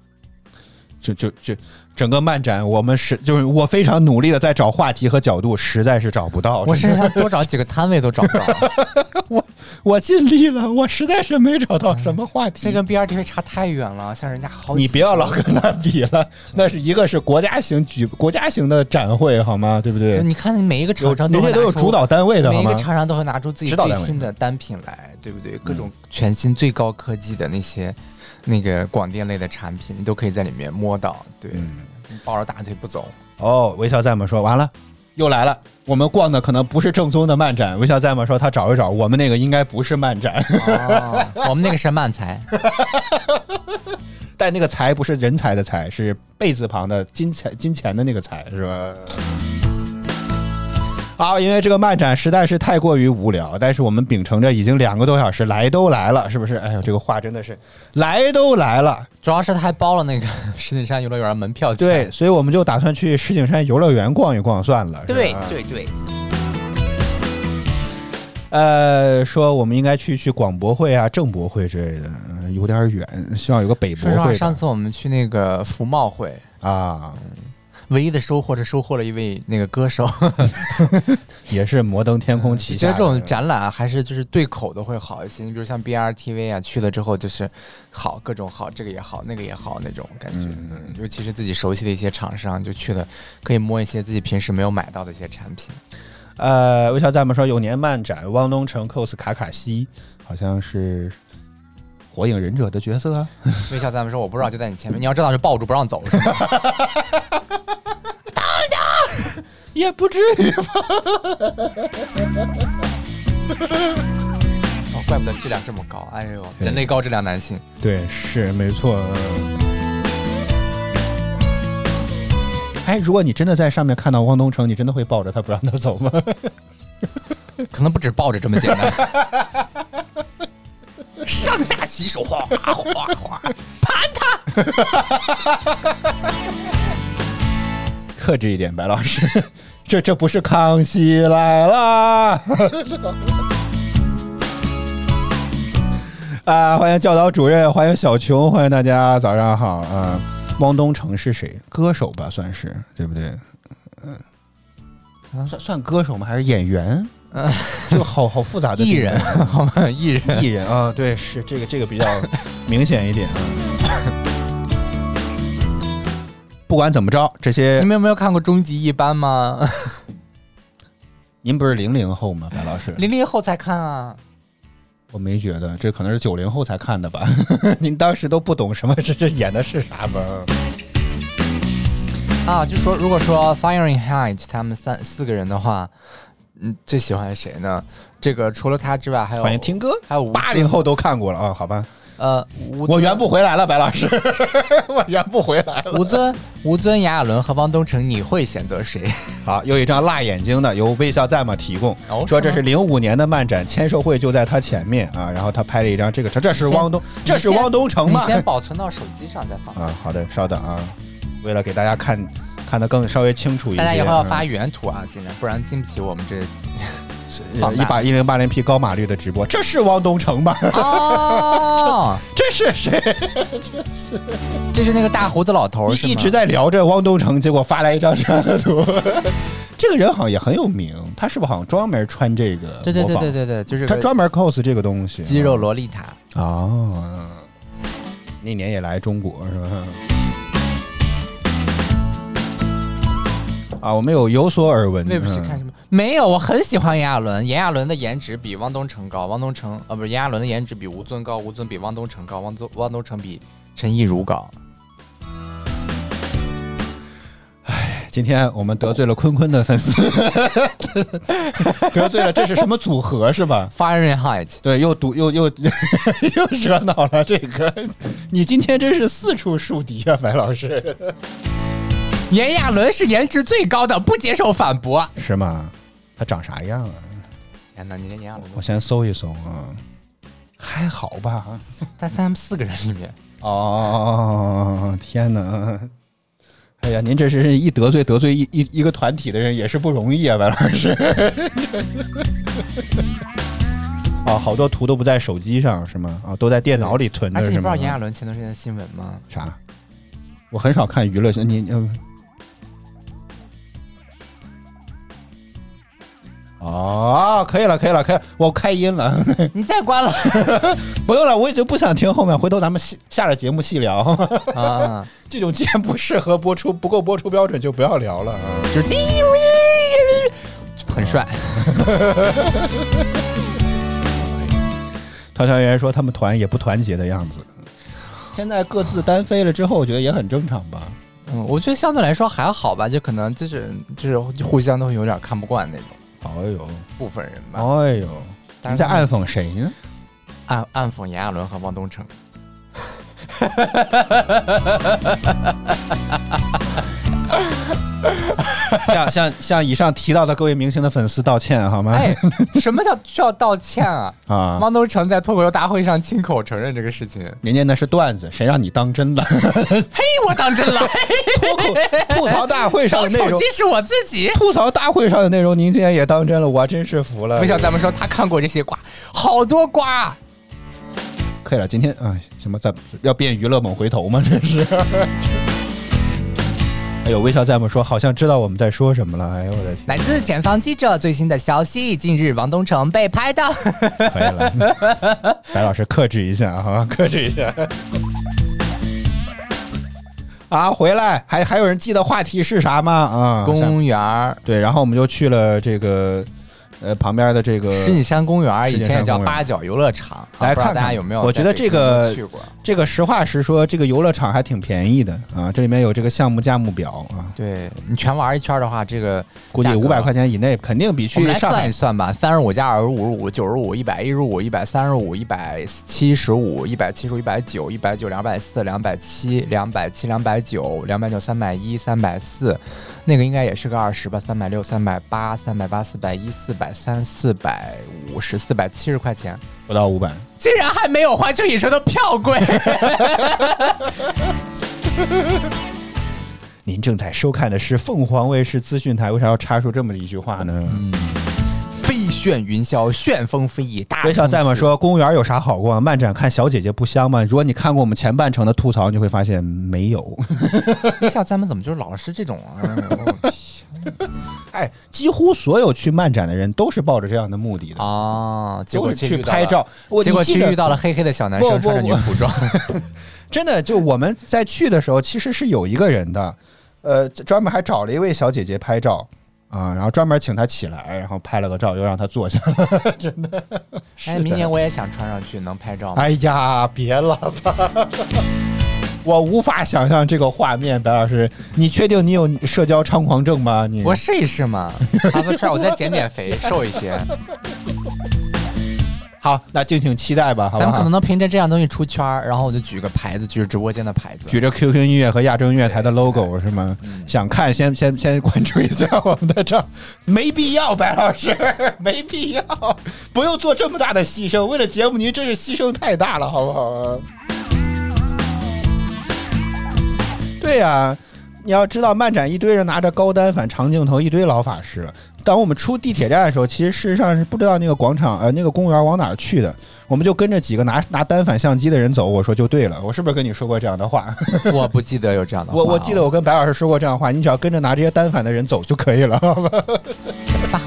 就就就整个漫展，我们是就是我非常努力的在找话题和角度，实在是找不到。我真的甚至还多找几个摊位都找不到。我我尽力了，我实在是没找到什么话题。这跟 BRTV 差太远了，像人家好。你不要老跟他比了，那是一个是国家型举国家型的展会，好吗？对不对？你看，每一个厂商人家都有主导单位的，每一个？厂商都会拿出自己最新的单品来，对不对？各种全新最高科技的那些那个广电类的产品，你都可以在里面摸到。对，嗯抱着大腿不走。哦，微笑在吗？说完了，又来了。我们逛的可能不是正宗的漫展。微笑在吗？说他找一找，我们那个应该不是漫展，哦，我们那个是漫才，但那个财不是人才的财，是贝字旁的金钱金钱的那个财，是吧？好，因为这个漫展实在是太过于无聊，但是我们秉承着已经两个多小时来都来了，是不是？哎呦，这个话真的是来都来了，主要是他还包了那个 石景山游乐园门票钱。对，所以我们就打算去石景山游乐园逛一逛算了。对对对，呃，说我们应该去去广博会啊、政博会之类的，呃有点远，希望有个北博说实话，会的上次我们去那个服贸会，啊，唯一的收获是收获了一位那个歌手。也是摩登天空旗下的。觉得这种展览还是就是对口的会好一些。你比如像 BRTV 啊，去了之后就是好各种好，这个也好，那个也好那种感觉。嗯嗯，尤其是自己熟悉的一些厂商，就去了可以摸一些自己平时没有买到的一些产品。呃，微笑在吗？说有年漫展，汪东城 cos 卡卡西，好像是火影忍者的角色啊。微笑咱们说我不知道，就在你前面，你要知道是抱住不让走是吗？也不至于吧？哦，怪不得质量这么高。哎呦，人类高质量男性。对，是没错。嗯哎，如果你真的在上面看到汪东城，你真的会抱着他不让他走吗？可能不止抱着这么简单。上下洗手，哗哗哗哗，盘他！克制一点，白老师，这这不是康熙来了。啊！欢迎教导主任，欢迎小琼，欢迎大家，早上好啊！汪东城是谁？歌手吧，算是对不对？嗯，算算歌手吗？还是演员？嗯，这个好好复杂的艺人，好吗？艺人，艺人啊，对，是这个这个比较明显一点啊。不管怎么着，这些你们有没有看过《终极一班》吗？您不是零零后吗，白老师？零零后才看啊。我没觉得，这可能是九零后才看的吧？您当时都不懂什么这这演的是啥吧？啊，就说如果说 Firing Heights 他们三四个人的话，嗯，最喜欢谁呢？这个除了他之外，还有欢迎听歌，还有吴八零后都看过了啊？好吧，呃，吴我圆不回来了，白老师，我圆不回来了。吴尊、吴尊、炎亚纶和汪东城，你会选择谁？好，有一张辣眼睛的，由微笑在吗提供，哦说这是零五年的漫展，签售会就在他前面啊，然后他拍了一张这个这是汪东，这是汪东城吗？你先保存到手机上再放。啊，好的，稍等啊，为了给大家看看得更稍微清楚一些，大家以后要发嗯原图啊，尽量，不然经不起我们这 一把一零八零 P 高码率的直播，这是汪东城吧？哦，这是谁？这是这是那个大胡子老头一直在聊着汪东城，结果发来一张这样的图。这个人好像也很有名，他是不是好像专门穿这个？对对对对对对，就是他专门 cos 这个东西。肌肉萝莉塔。哦，那年也来中国是吧？啊，我们有有所耳闻。那不是看什么？没有，我很喜欢炎亚纶。炎亚纶的颜值比汪东城高，汪东城呃不是炎亚纶的颜值比吴尊高，吴尊比汪东城高，汪东汪东城比陈亦儒高。今天我们得罪了坤坤的粉丝，得罪了，这是什么组合是吧？Fahrenheit，对，又堵又又 又惹恼了这个，你今天真是四处树敌啊，白老师，炎亚纶是颜值最高的，不接受反驳。是吗？他长啥样啊？天哪，你连炎亚纶我先搜一搜啊，还好吧？在他们四个人里面，哦，天哪！哎呀，您这是一得罪得罪一一一个团体的人也是不容易啊，白老师。哦，好多图都不在手机上是吗？啊，都在电脑里存着是吗而且你不知道？炎亚纶前段时间的新闻吗？啥？我很少看娱乐新，你嗯。哦，可以了，可以了，可以了，我开音了，你再关了不用了，我已经不想听后面，回头咱们下下了节目细聊。啊！这种既然不适合播出，不够播出标准就不要聊了啊。就是 很帅。团团圆说他们团也不团结的样子，现在各自单飞了之后，我觉得也很正常吧。嗯，我觉得相对来说还好吧，就可能就是就是互相都有点看不惯那种哎呦，部分人吧。哎呦，但是他们你在暗讽谁呢？暗暗讽炎亚纶和汪东城。向向向以上提到的各位明星的粉丝道歉好吗？哎，什么叫需要道歉啊？啊，汪东城在脱口秀大会上亲口承认这个事情。人家那是段子，谁让你当真了？嘿，我当真了。脱口吐槽大会上的内容手机，是我自己。吐槽大会上的内容，您竟然也当真了，我真是服了。不像咱们说他看过这些瓜，好多瓜。可以了，今天啊、什么咱要变娱乐猛回头吗？这是。哎呦，微笑在吗？说好像知道我们在说什么了。哎呦我的天，来自前方记者最新的消息，近日王东城被拍到。可以了，白老师克制一下啊，克制一下。啊，回来还还有人记得话题是啥吗？啊，像公园儿，对，然后我们就去了这个呃旁边的这个石景山公园，以前也叫八角游乐场。来看看大家有没有？我觉得这个。这个实话实说，这个游乐场还挺便宜的啊，这里面有这个项目价目表啊，对你全玩一圈的话，这个估计五百块钱以内肯定比去上海算一算吧，三十五加二十五五，九十五，一百一十五，一百三十五，一百七十五，一百七十五，一百九，一百九，两百四，两百七，两百七，两百九，两百九，三百一，三百四，那个应该也是个二十吧，三百六，三百八，三百八，四百一，四百三，四百五十，四百七十块钱，不到五百。竟然还没有环球影城的票贵。您正在收看的是凤凰卫视资讯台，为啥要插出这么一句话呢？飞旋云霄，旋风飞翼，大微笑在吗？说公园有啥好逛？漫展看小姐姐不香吗？如果你看过我们前半程的吐槽，你就会发现没有。微笑咱们怎么就是老是这种啊？哎，几乎所有去漫展的人都是抱着这样的目的的，啊！结果去拍照。我结果去遇到了黑黑的小男生，穿着女仆装。真的，就我们在去的时候，其实是有一个人的，呃，专门还找了一位小姐姐拍照啊，然后专门请他起来，然后拍了个照，又让他坐下了，真的。哎，明年我也想穿上去，能拍照吗？哎呀，别了吧！我无法想象这个画面，白老师，你确定你有社交猖狂症吗？你我试一试嘛，哈不出来，我再减减肥，瘦一些。好，那敬请期待吧，好不好咱们可能？能凭着这样东西出圈儿，然后我就举个牌子，举着直播间的牌子。举着 QQ 音乐和亚洲音乐台的 logo 是吗？嗯想看先先先关注一下我们的账，没必要，白老师，没必要，不用做这么大的牺牲，为了节目您真是牺牲太大了，好不好啊？对呀、你要知道，漫展一堆人拿着高单反、长镜头，一堆老法师。当我们出地铁站的时候，其实事实上是不知道那个广场呃那个公园往哪儿去的，我们就跟着几个拿拿单反相机的人走。我说就对了，我是不是跟你说过这样的话？我不记得有这样的话哦。我我记得我跟白老师说过这样的话，你只要跟着拿这些单反的人走就可以了，好吧？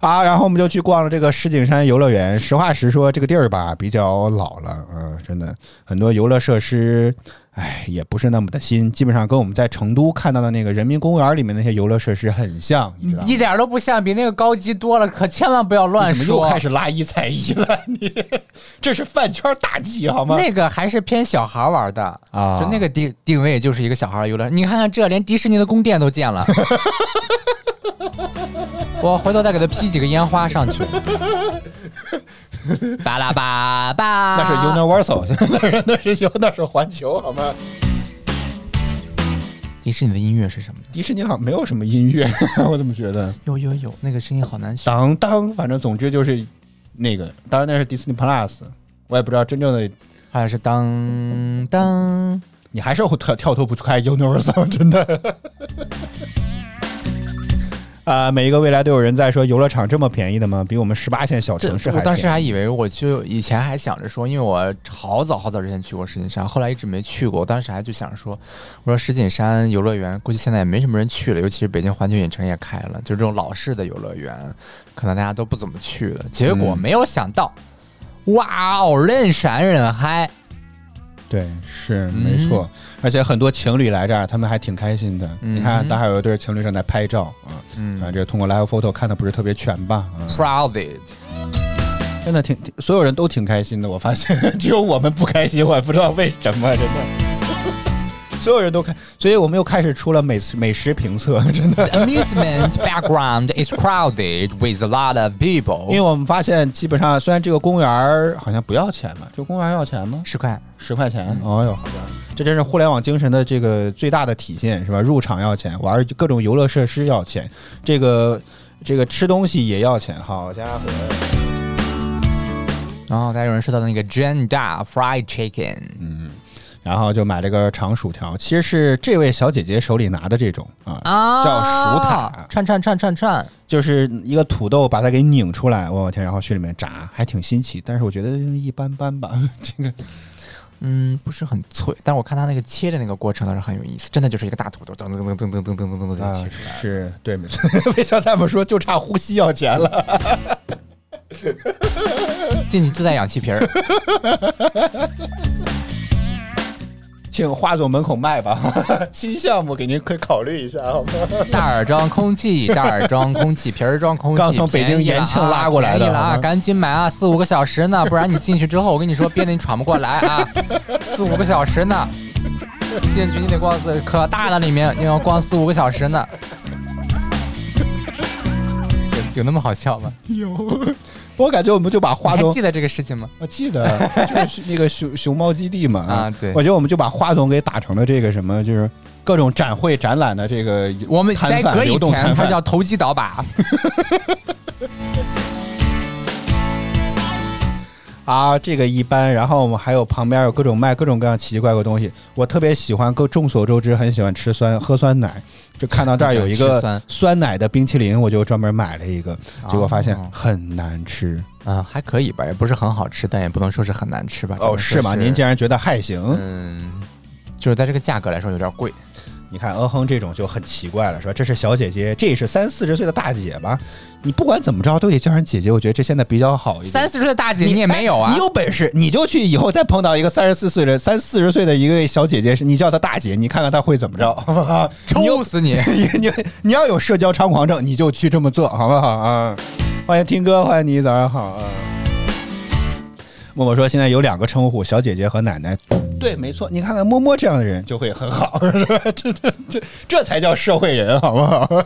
啊，然后我们就去逛了这个石景山游乐园。实话实说，这个地儿吧比较老了，嗯、真的很多游乐设施，哎，也不是那么的新，基本上跟我们在成都看到的那个人民公园里面那些游乐设施很像，你知道吗？一点都不像，比那个高级多了，可千万不要乱说怎么又。开始拉一踩一了？你 这是饭圈大忌好吗？那个还是偏小孩玩的啊就那个定定位就是一个小孩游乐。你看看这，连迪士尼的宫殿都建了。我回头再给他批几个烟花上去。巴拉巴巴，那是 Universal，那是那是有那是环球好吗？迪士尼的音乐是什么？迪士尼好像没有什么音乐，我怎么觉得？有有有，那个声音好难选。当当，反正总之就是那个，当然那是 Disney Plus，我也不知道真正的，好像是当当，你还是会跳跳脱不出开 Universal，真的。啊、每一个未来都有人在说游乐场这么便宜的吗？比我们十八线小城市还我当时还以为我就以前还想着说，因为我好早好早之前去过石景山，后来一直没去过。我当时还就想说，我说石景山游乐园估计现在也没什么人去了，尤其是北京环球影城也开了，就这种老式的游乐园，可能大家都不怎么去了。结果嗯没有想到，哇哦，人山人海。对，是没错，而且很多情侣来这儿，他们还挺开心的。你看，嗯当还有一对情侣正在拍照啊，嗯啊，这个通过 Live Photo 看的不是特别全吧？啊、？Proud it，真的挺，挺所有人都挺开心的。我发现 只有我们不开心，我也不知道为什么，真的。所有人都看，所以我们又开始出了美食美食评测，真的。amusement background is crowded with a lot of people。因为我们发现，基本上虽然这个公园儿好像不要钱嘛，这个公园要钱吗？十块，十块钱。哦哟，好家伙，这真是互联网精神的这个最大的体现，是吧？入场要钱，玩各种游乐设施要钱，这个这个吃东西也要钱。好家伙！然后大家有人说到的那个 Janda fried chicken，然后就买了个长薯条，其实是这位小姐姐手里拿的这种啊，啊，叫薯塔串串串串串，就是一个土豆把它给拧出来，我天，然后去里面炸，还挺新奇。但是我觉得一般般吧，这个嗯，不是很脆，但我看他那个切的那个过程倒是很有意思，真的就是一个大土豆，噔噔噔噔噔噔噔噔噔切出来了。是对，没错。魏小蔡们说就差呼吸要钱了，进去自带氧气瓶儿，请华总门口卖吧，新项目给您可以考虑一下，好吗？大耳装空气，大耳装空气，瓶儿装空气。刚从北京延庆拉过来的！赶紧买啊，四五个小时呢，不然你进去之后，我跟你说 憋得你喘不过来啊，四五个小时呢。进去你得逛四可大了，里面你要逛四五个小时呢。有有那么好笑吗？有，我感觉我们就把花总你记，得这个事情吗？我记得就是那个熊 熊猫基地嘛，啊对我觉得我们就把花总给打成了这个什么，就是各种展会展览的这个我们在隔以前，它叫投机倒把。啊，这个一般。然后我们还有旁边有各种卖各种各样奇奇怪怪的东西。我特别喜欢，各众所周知，很喜欢吃酸喝酸奶。就看到这儿有一个酸酸奶的冰淇淋，我就专门买了一个，结果发现哦很难吃。嗯，还可以吧，也不是很好吃，但也不能说是很难吃吧。哦，是吗？您竟然觉得还行？嗯，就是在这个价格来说有点贵。你看嗯哼这种就很奇怪了，是吧？这是小姐姐，这也是三四十岁的大姐吧？你不管怎么着都得叫人姐姐，我觉得这现在比较好一点。三四十岁的大姐你也没有啊哎你？有本事你就去以后再碰到一个三十四岁的三四十岁的一个小姐姐，你叫她大姐，你看看她会怎么着，好不好？你有抽死你！你你你要有社交猖狂症，你就去这么做，好不好啊？欢迎听歌，欢迎你，早上好啊！默默说现在有两个称呼，小姐姐和奶奶。对，没错，你看看默默这样的人就会很好，是吧？这这这这才叫社会人，好不好？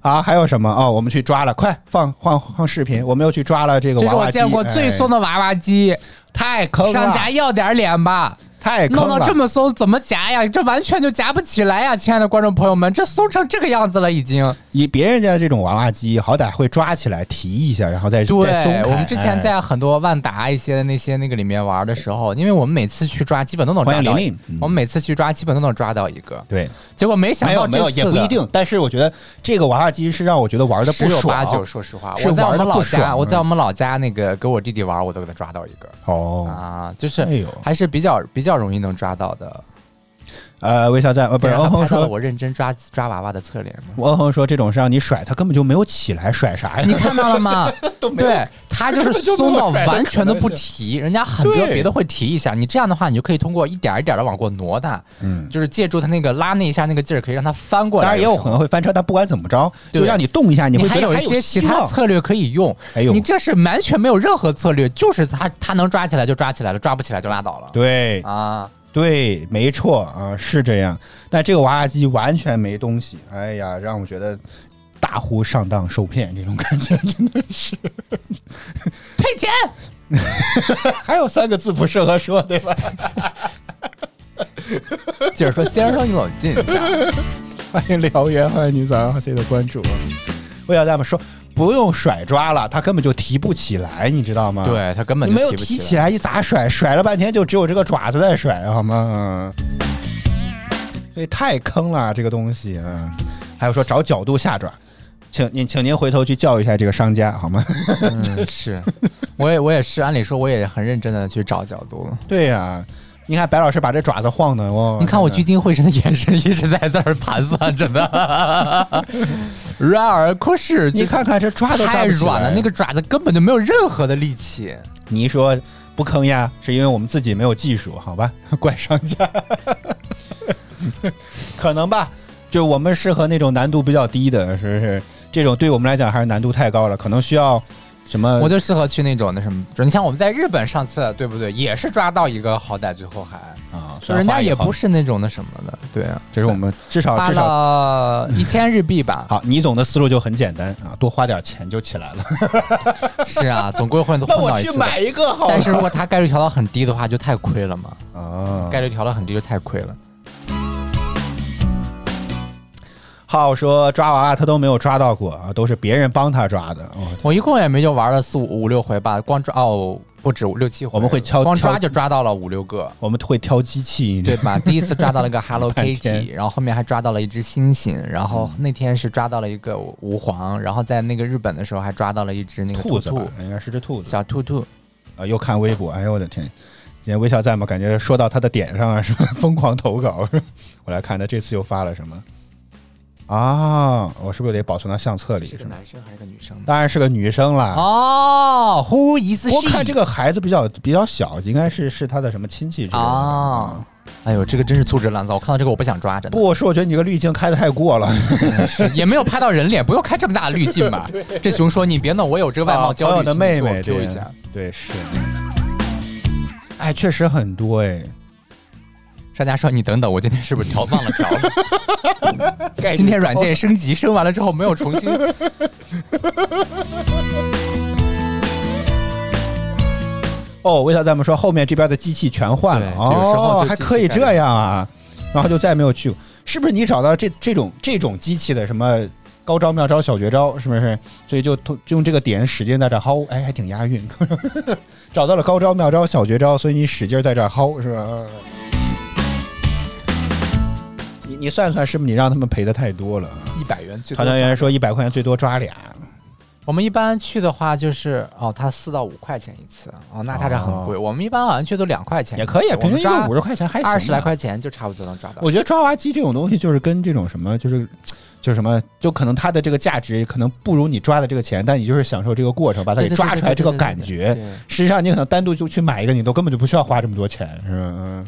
啊，还有什么？哦，我们去抓了，快放放放视频，我们又去抓了这个娃娃机，我见过最松的，娃娃机，太坑了，上家要点脸吧！太坑了，弄到这么松，怎么夹呀？这完全就夹不起来呀！亲爱的观众朋友们，这松成这个样子了，已经。以别人家这种娃娃机，好歹会抓起来提一下，然后再再松我们之前哎在很多万达一些那些那个里面玩的时候，因为我们每次去抓，基本都能抓到。迎琳琳，嗯我们每次去抓，基本都能抓到一个。对，结果没想没有没有也不一定，但是我觉得这个娃娃机是让我觉得玩的不爽。十有八九，说实话，我在我们老家，我在我们老家那个给我弟弟玩，我都给他抓到一个哦，啊，就是哎呦还是比较比较容易能抓到的。呃，微笑在呃不是欧恒说，我认真抓抓娃娃的侧脸吗？欧恒说这种是让你甩，他根本就没有起来，甩啥呀？你看到了吗？对他就是松到完全都不提，人家很多别的会提一下，你这样的话，你就可以通过一点一点的往过挪它，嗯，就是借助他那个拉那一下那个劲儿，可以让他翻过来。当然也有可能会翻车，但不管怎么着，就让你动一下，你你会觉得还还有一些其。他策略可以用。哎呦你这是完全没有任何策略，就是他他能抓起来就抓起来了，抓不起来就拉倒了。对啊，对，没错啊，是这样。但这个娃娃机完全没东西，哎呀，让我觉得大呼上当受骗这种感觉，真的是。退钱。还有三个字不适合说，对吧？接着说，先生，你冷静一下。欢迎燎原，欢迎你早上好，谢谢关注。我要咱们说不用甩抓了，他根本就提不起来，你知道吗？，对他根本就没有提不起来。提起来，你咋甩？甩了半天就只有这个爪子在甩，好吗？嗯，所以太坑了这个东西，嗯。还有说找角度下爪，请您请您回头去教育一下这个商家好吗？嗯，是，我也我也是，按理说我也很认真的去找角度。对呀、你看白老师把这爪子晃的，我你看我聚精会神的眼神一直在这儿盘算着呢，然而可是你看看这抓都抓太软了，那个爪子根本就没有任何的力气。你一说不坑呀，是因为我们自己没有技术，好吧？怪商家，可能吧。就我们适合那种难度比较低的，是不是？这种对我们来讲还是难度太高了，可能需要什么？我就适合去那种那什么，你像我们在日本上次对不对，也是抓到一个，好歹最后还，啊，就人家也不是，那种那什么的，对啊，这是我们至少至少一千日币吧，好。你总的思路就很简单啊，多花点钱就起来了。是啊，总归会那碰到一次的。我去买一个好。但是如果他概率调到很低的话，就太亏了嘛。啊，概率调到很低就太亏了。浩说抓娃娃他都没有抓到过啊，都是别人帮他抓的。哦，我一共也没就玩了四五五六回吧，光抓哦不止五六七回，我们会敲光抓就抓到了五六个，我们会挑机器，对吧？第一次抓到了个 Hello Kitty，然后后面还抓到了一只猩猩，然后那天是抓到了一个吾皇，然后在那个日本的时候还抓到了一只那个兔兔子吧兔，应该是只兔子小兔兔。啊。又看微博，哎呦我的天！今天微笑在吗？感觉说到他的点上了，是吧？疯狂投稿。我来看他这次又发了什么啊？我是不是得保存到相册里？是个男生还是个女生？当然是个女生啦。哦，Who is 我？看这个孩子比较比较小，应该是是他的什么亲戚之类的。啊，哎呦，这个真是粗制滥造！我看到这个我不想抓，着不，是我觉得你这个滤镜开的太过了。也没有拍到人脸，不用开这么大的滤镜吧？这熊说你别弄，我有这个外貌焦虑，啊朋友的妹妹对。对是。哎，确实很多哎。商家说你等等，我今天是不是调忘了调了？今天软件升级，升完了之后没有重新。哦，为啥咱们说后面这边的机器全换了？这个时候还可以这样啊，然后就再也没有去过。是不是你找到这这种这种机器的什么高招妙招小绝招，是不是？所以就就用这个点使劲在这薅，哎，还挺押韵。找到了高招妙招小绝招，所以你使劲在这薅，是吧？你你算算，是不是你让他们赔的太多了？一百元最多团团圆圆说一百块钱最多抓俩，我们一般去的话就是哦，他四到五块钱一次哦，那他这很贵。我们一般好像去都两块钱，也可以，平均一个五十块钱还行啊。二十来块钱就差不多能抓到。我觉得抓娃机这种东西，就是跟这种什么，就是就是什么，就可能它的这个价值可能不如你抓的这个钱，但你就是享受这个过程，把它给抓出来这个感觉。对实际上，你可能单独就去买一个，你都根本就不需要花这么多钱，是吧？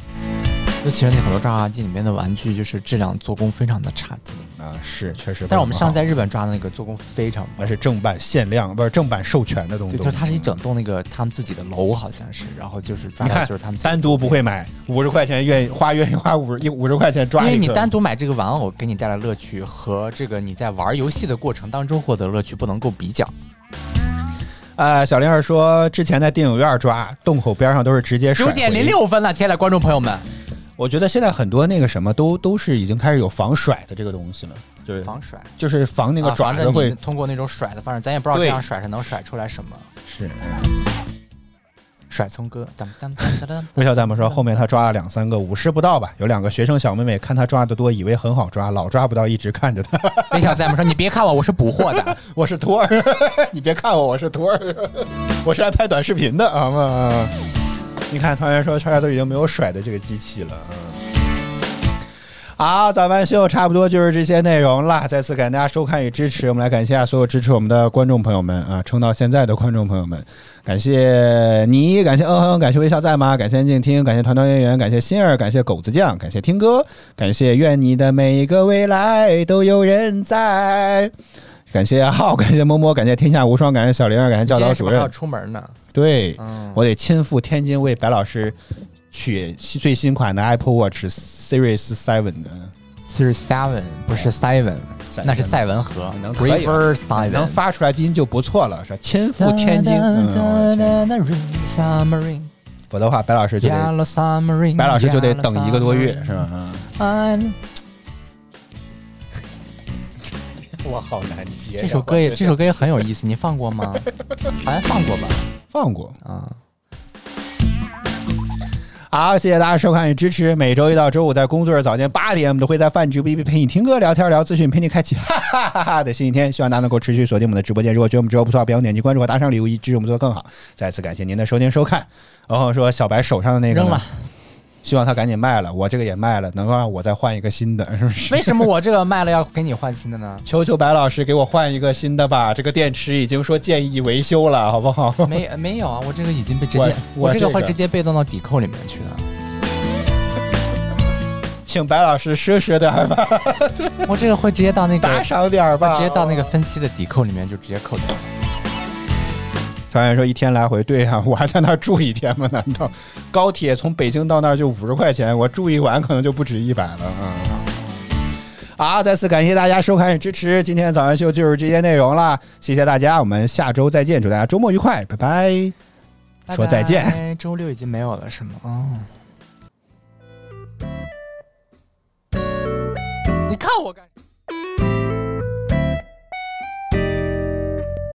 其实那很多抓娃娃机里面的玩具，就是质量做工非常的差劲。啊，是确实。但是我们上次在日本抓的那个做工非常棒，那是正版限量，不是正版授权的东西。对，就是它是一整栋那个他们自己的楼，好像是，然后就是抓你看就是他们单独不会买，五十块钱愿意花，愿意花五十五十块钱抓因。为你单独买这个玩偶给你带来乐趣和这个你在玩游戏的过程当中获得乐趣不能够比较。呃，小玲儿说，之前在电影院抓，洞口边上都是直接甩九点零六分了，亲爱的观众朋友们，我觉得现在很多那个什么都都是已经开始有防甩的这个东西了，就是防甩就是防那个爪子会、你通过那种甩的方式，咱也不知道这样甩是能甩出来什么。是。甩葱哥，当当当当当。微笑弹幕说，后面他抓了两三个，五十不到吧？有两个学生小妹妹看他抓的多，以为很好抓，老抓不到，一直看着他。微笑在们说：“你别看我，我是捕获的。我是托儿，你别看我，我是托儿，我是来拍短视频的，好吗？你看，团员说，大家都已经没有甩的这个机器了，嗯。好，早班秀差不多就是这些内容了。再次感谢大家收看与支持，我们来感谢一下所有支持我们的观众朋友们啊，撑到现在的观众朋友们，感谢你，感谢嗯哼，感谢微笑在吗？感谢安静听，感谢团团圆圆，感谢心儿，感谢狗子酱，感谢听歌，感谢愿你的每一个未来都有人在。感谢浩，感谢么么，感谢天下无双，感谢小玲儿，感谢”教导主任要。出门呢？对，嗯，我得亲赴天津为白老师取最新款的 Apple Watch Series Seven 的。Series Seven 不是 Seven，那是赛文河能可以了 River Seven，能发出来音就不错了，是吧亲赴天津。否则的话，白老师就得白老师就得等一个多月，是吧？嗯，嗯，我好难接这首歌也这首歌也很有意思，你放过吗？好像放过吧？放过。啊，好，谢谢大家收看与支持。每周一到周五在工作日早间八点，我们都会在饭局 B B 陪你听歌、聊天、聊资讯，陪你开启 哈哈哈哈的新一天。希望大家能够持续锁定我们的直播间。如果觉得我们直播不错，别忘点击关注和打赏礼物，以支持我们做得更好。再次感谢您的收听收看。然后说小白手上的那个扔了。希望他赶紧卖了，我这个也卖了，能够让我再换一个新的，是不是？为什么我这个卖了要给你换新的呢？求求白老师给我换一个新的吧，这个电池已经说建议维修了，好不好？没没有啊，我这个已经被直接，我我这个这个会直接被动到抵扣里面去的。请白老师奢侈点儿吧，我这个会直接到那个打赏点儿吧，直接到那个分期的抵扣里面就直接扣掉了。团员说一天来回，对呀、我还在那儿住一天吗？难道高铁从北京到那儿就五十块钱，我住一晚可能就不止一百了啊！好，再次感谢大家收看与支持，今天的早安秀就是这些内容了，谢谢大家，我们下周再见，祝大家周末愉快，拜拜。说再见。周六已经没有了是吗？哦。你看我干什么？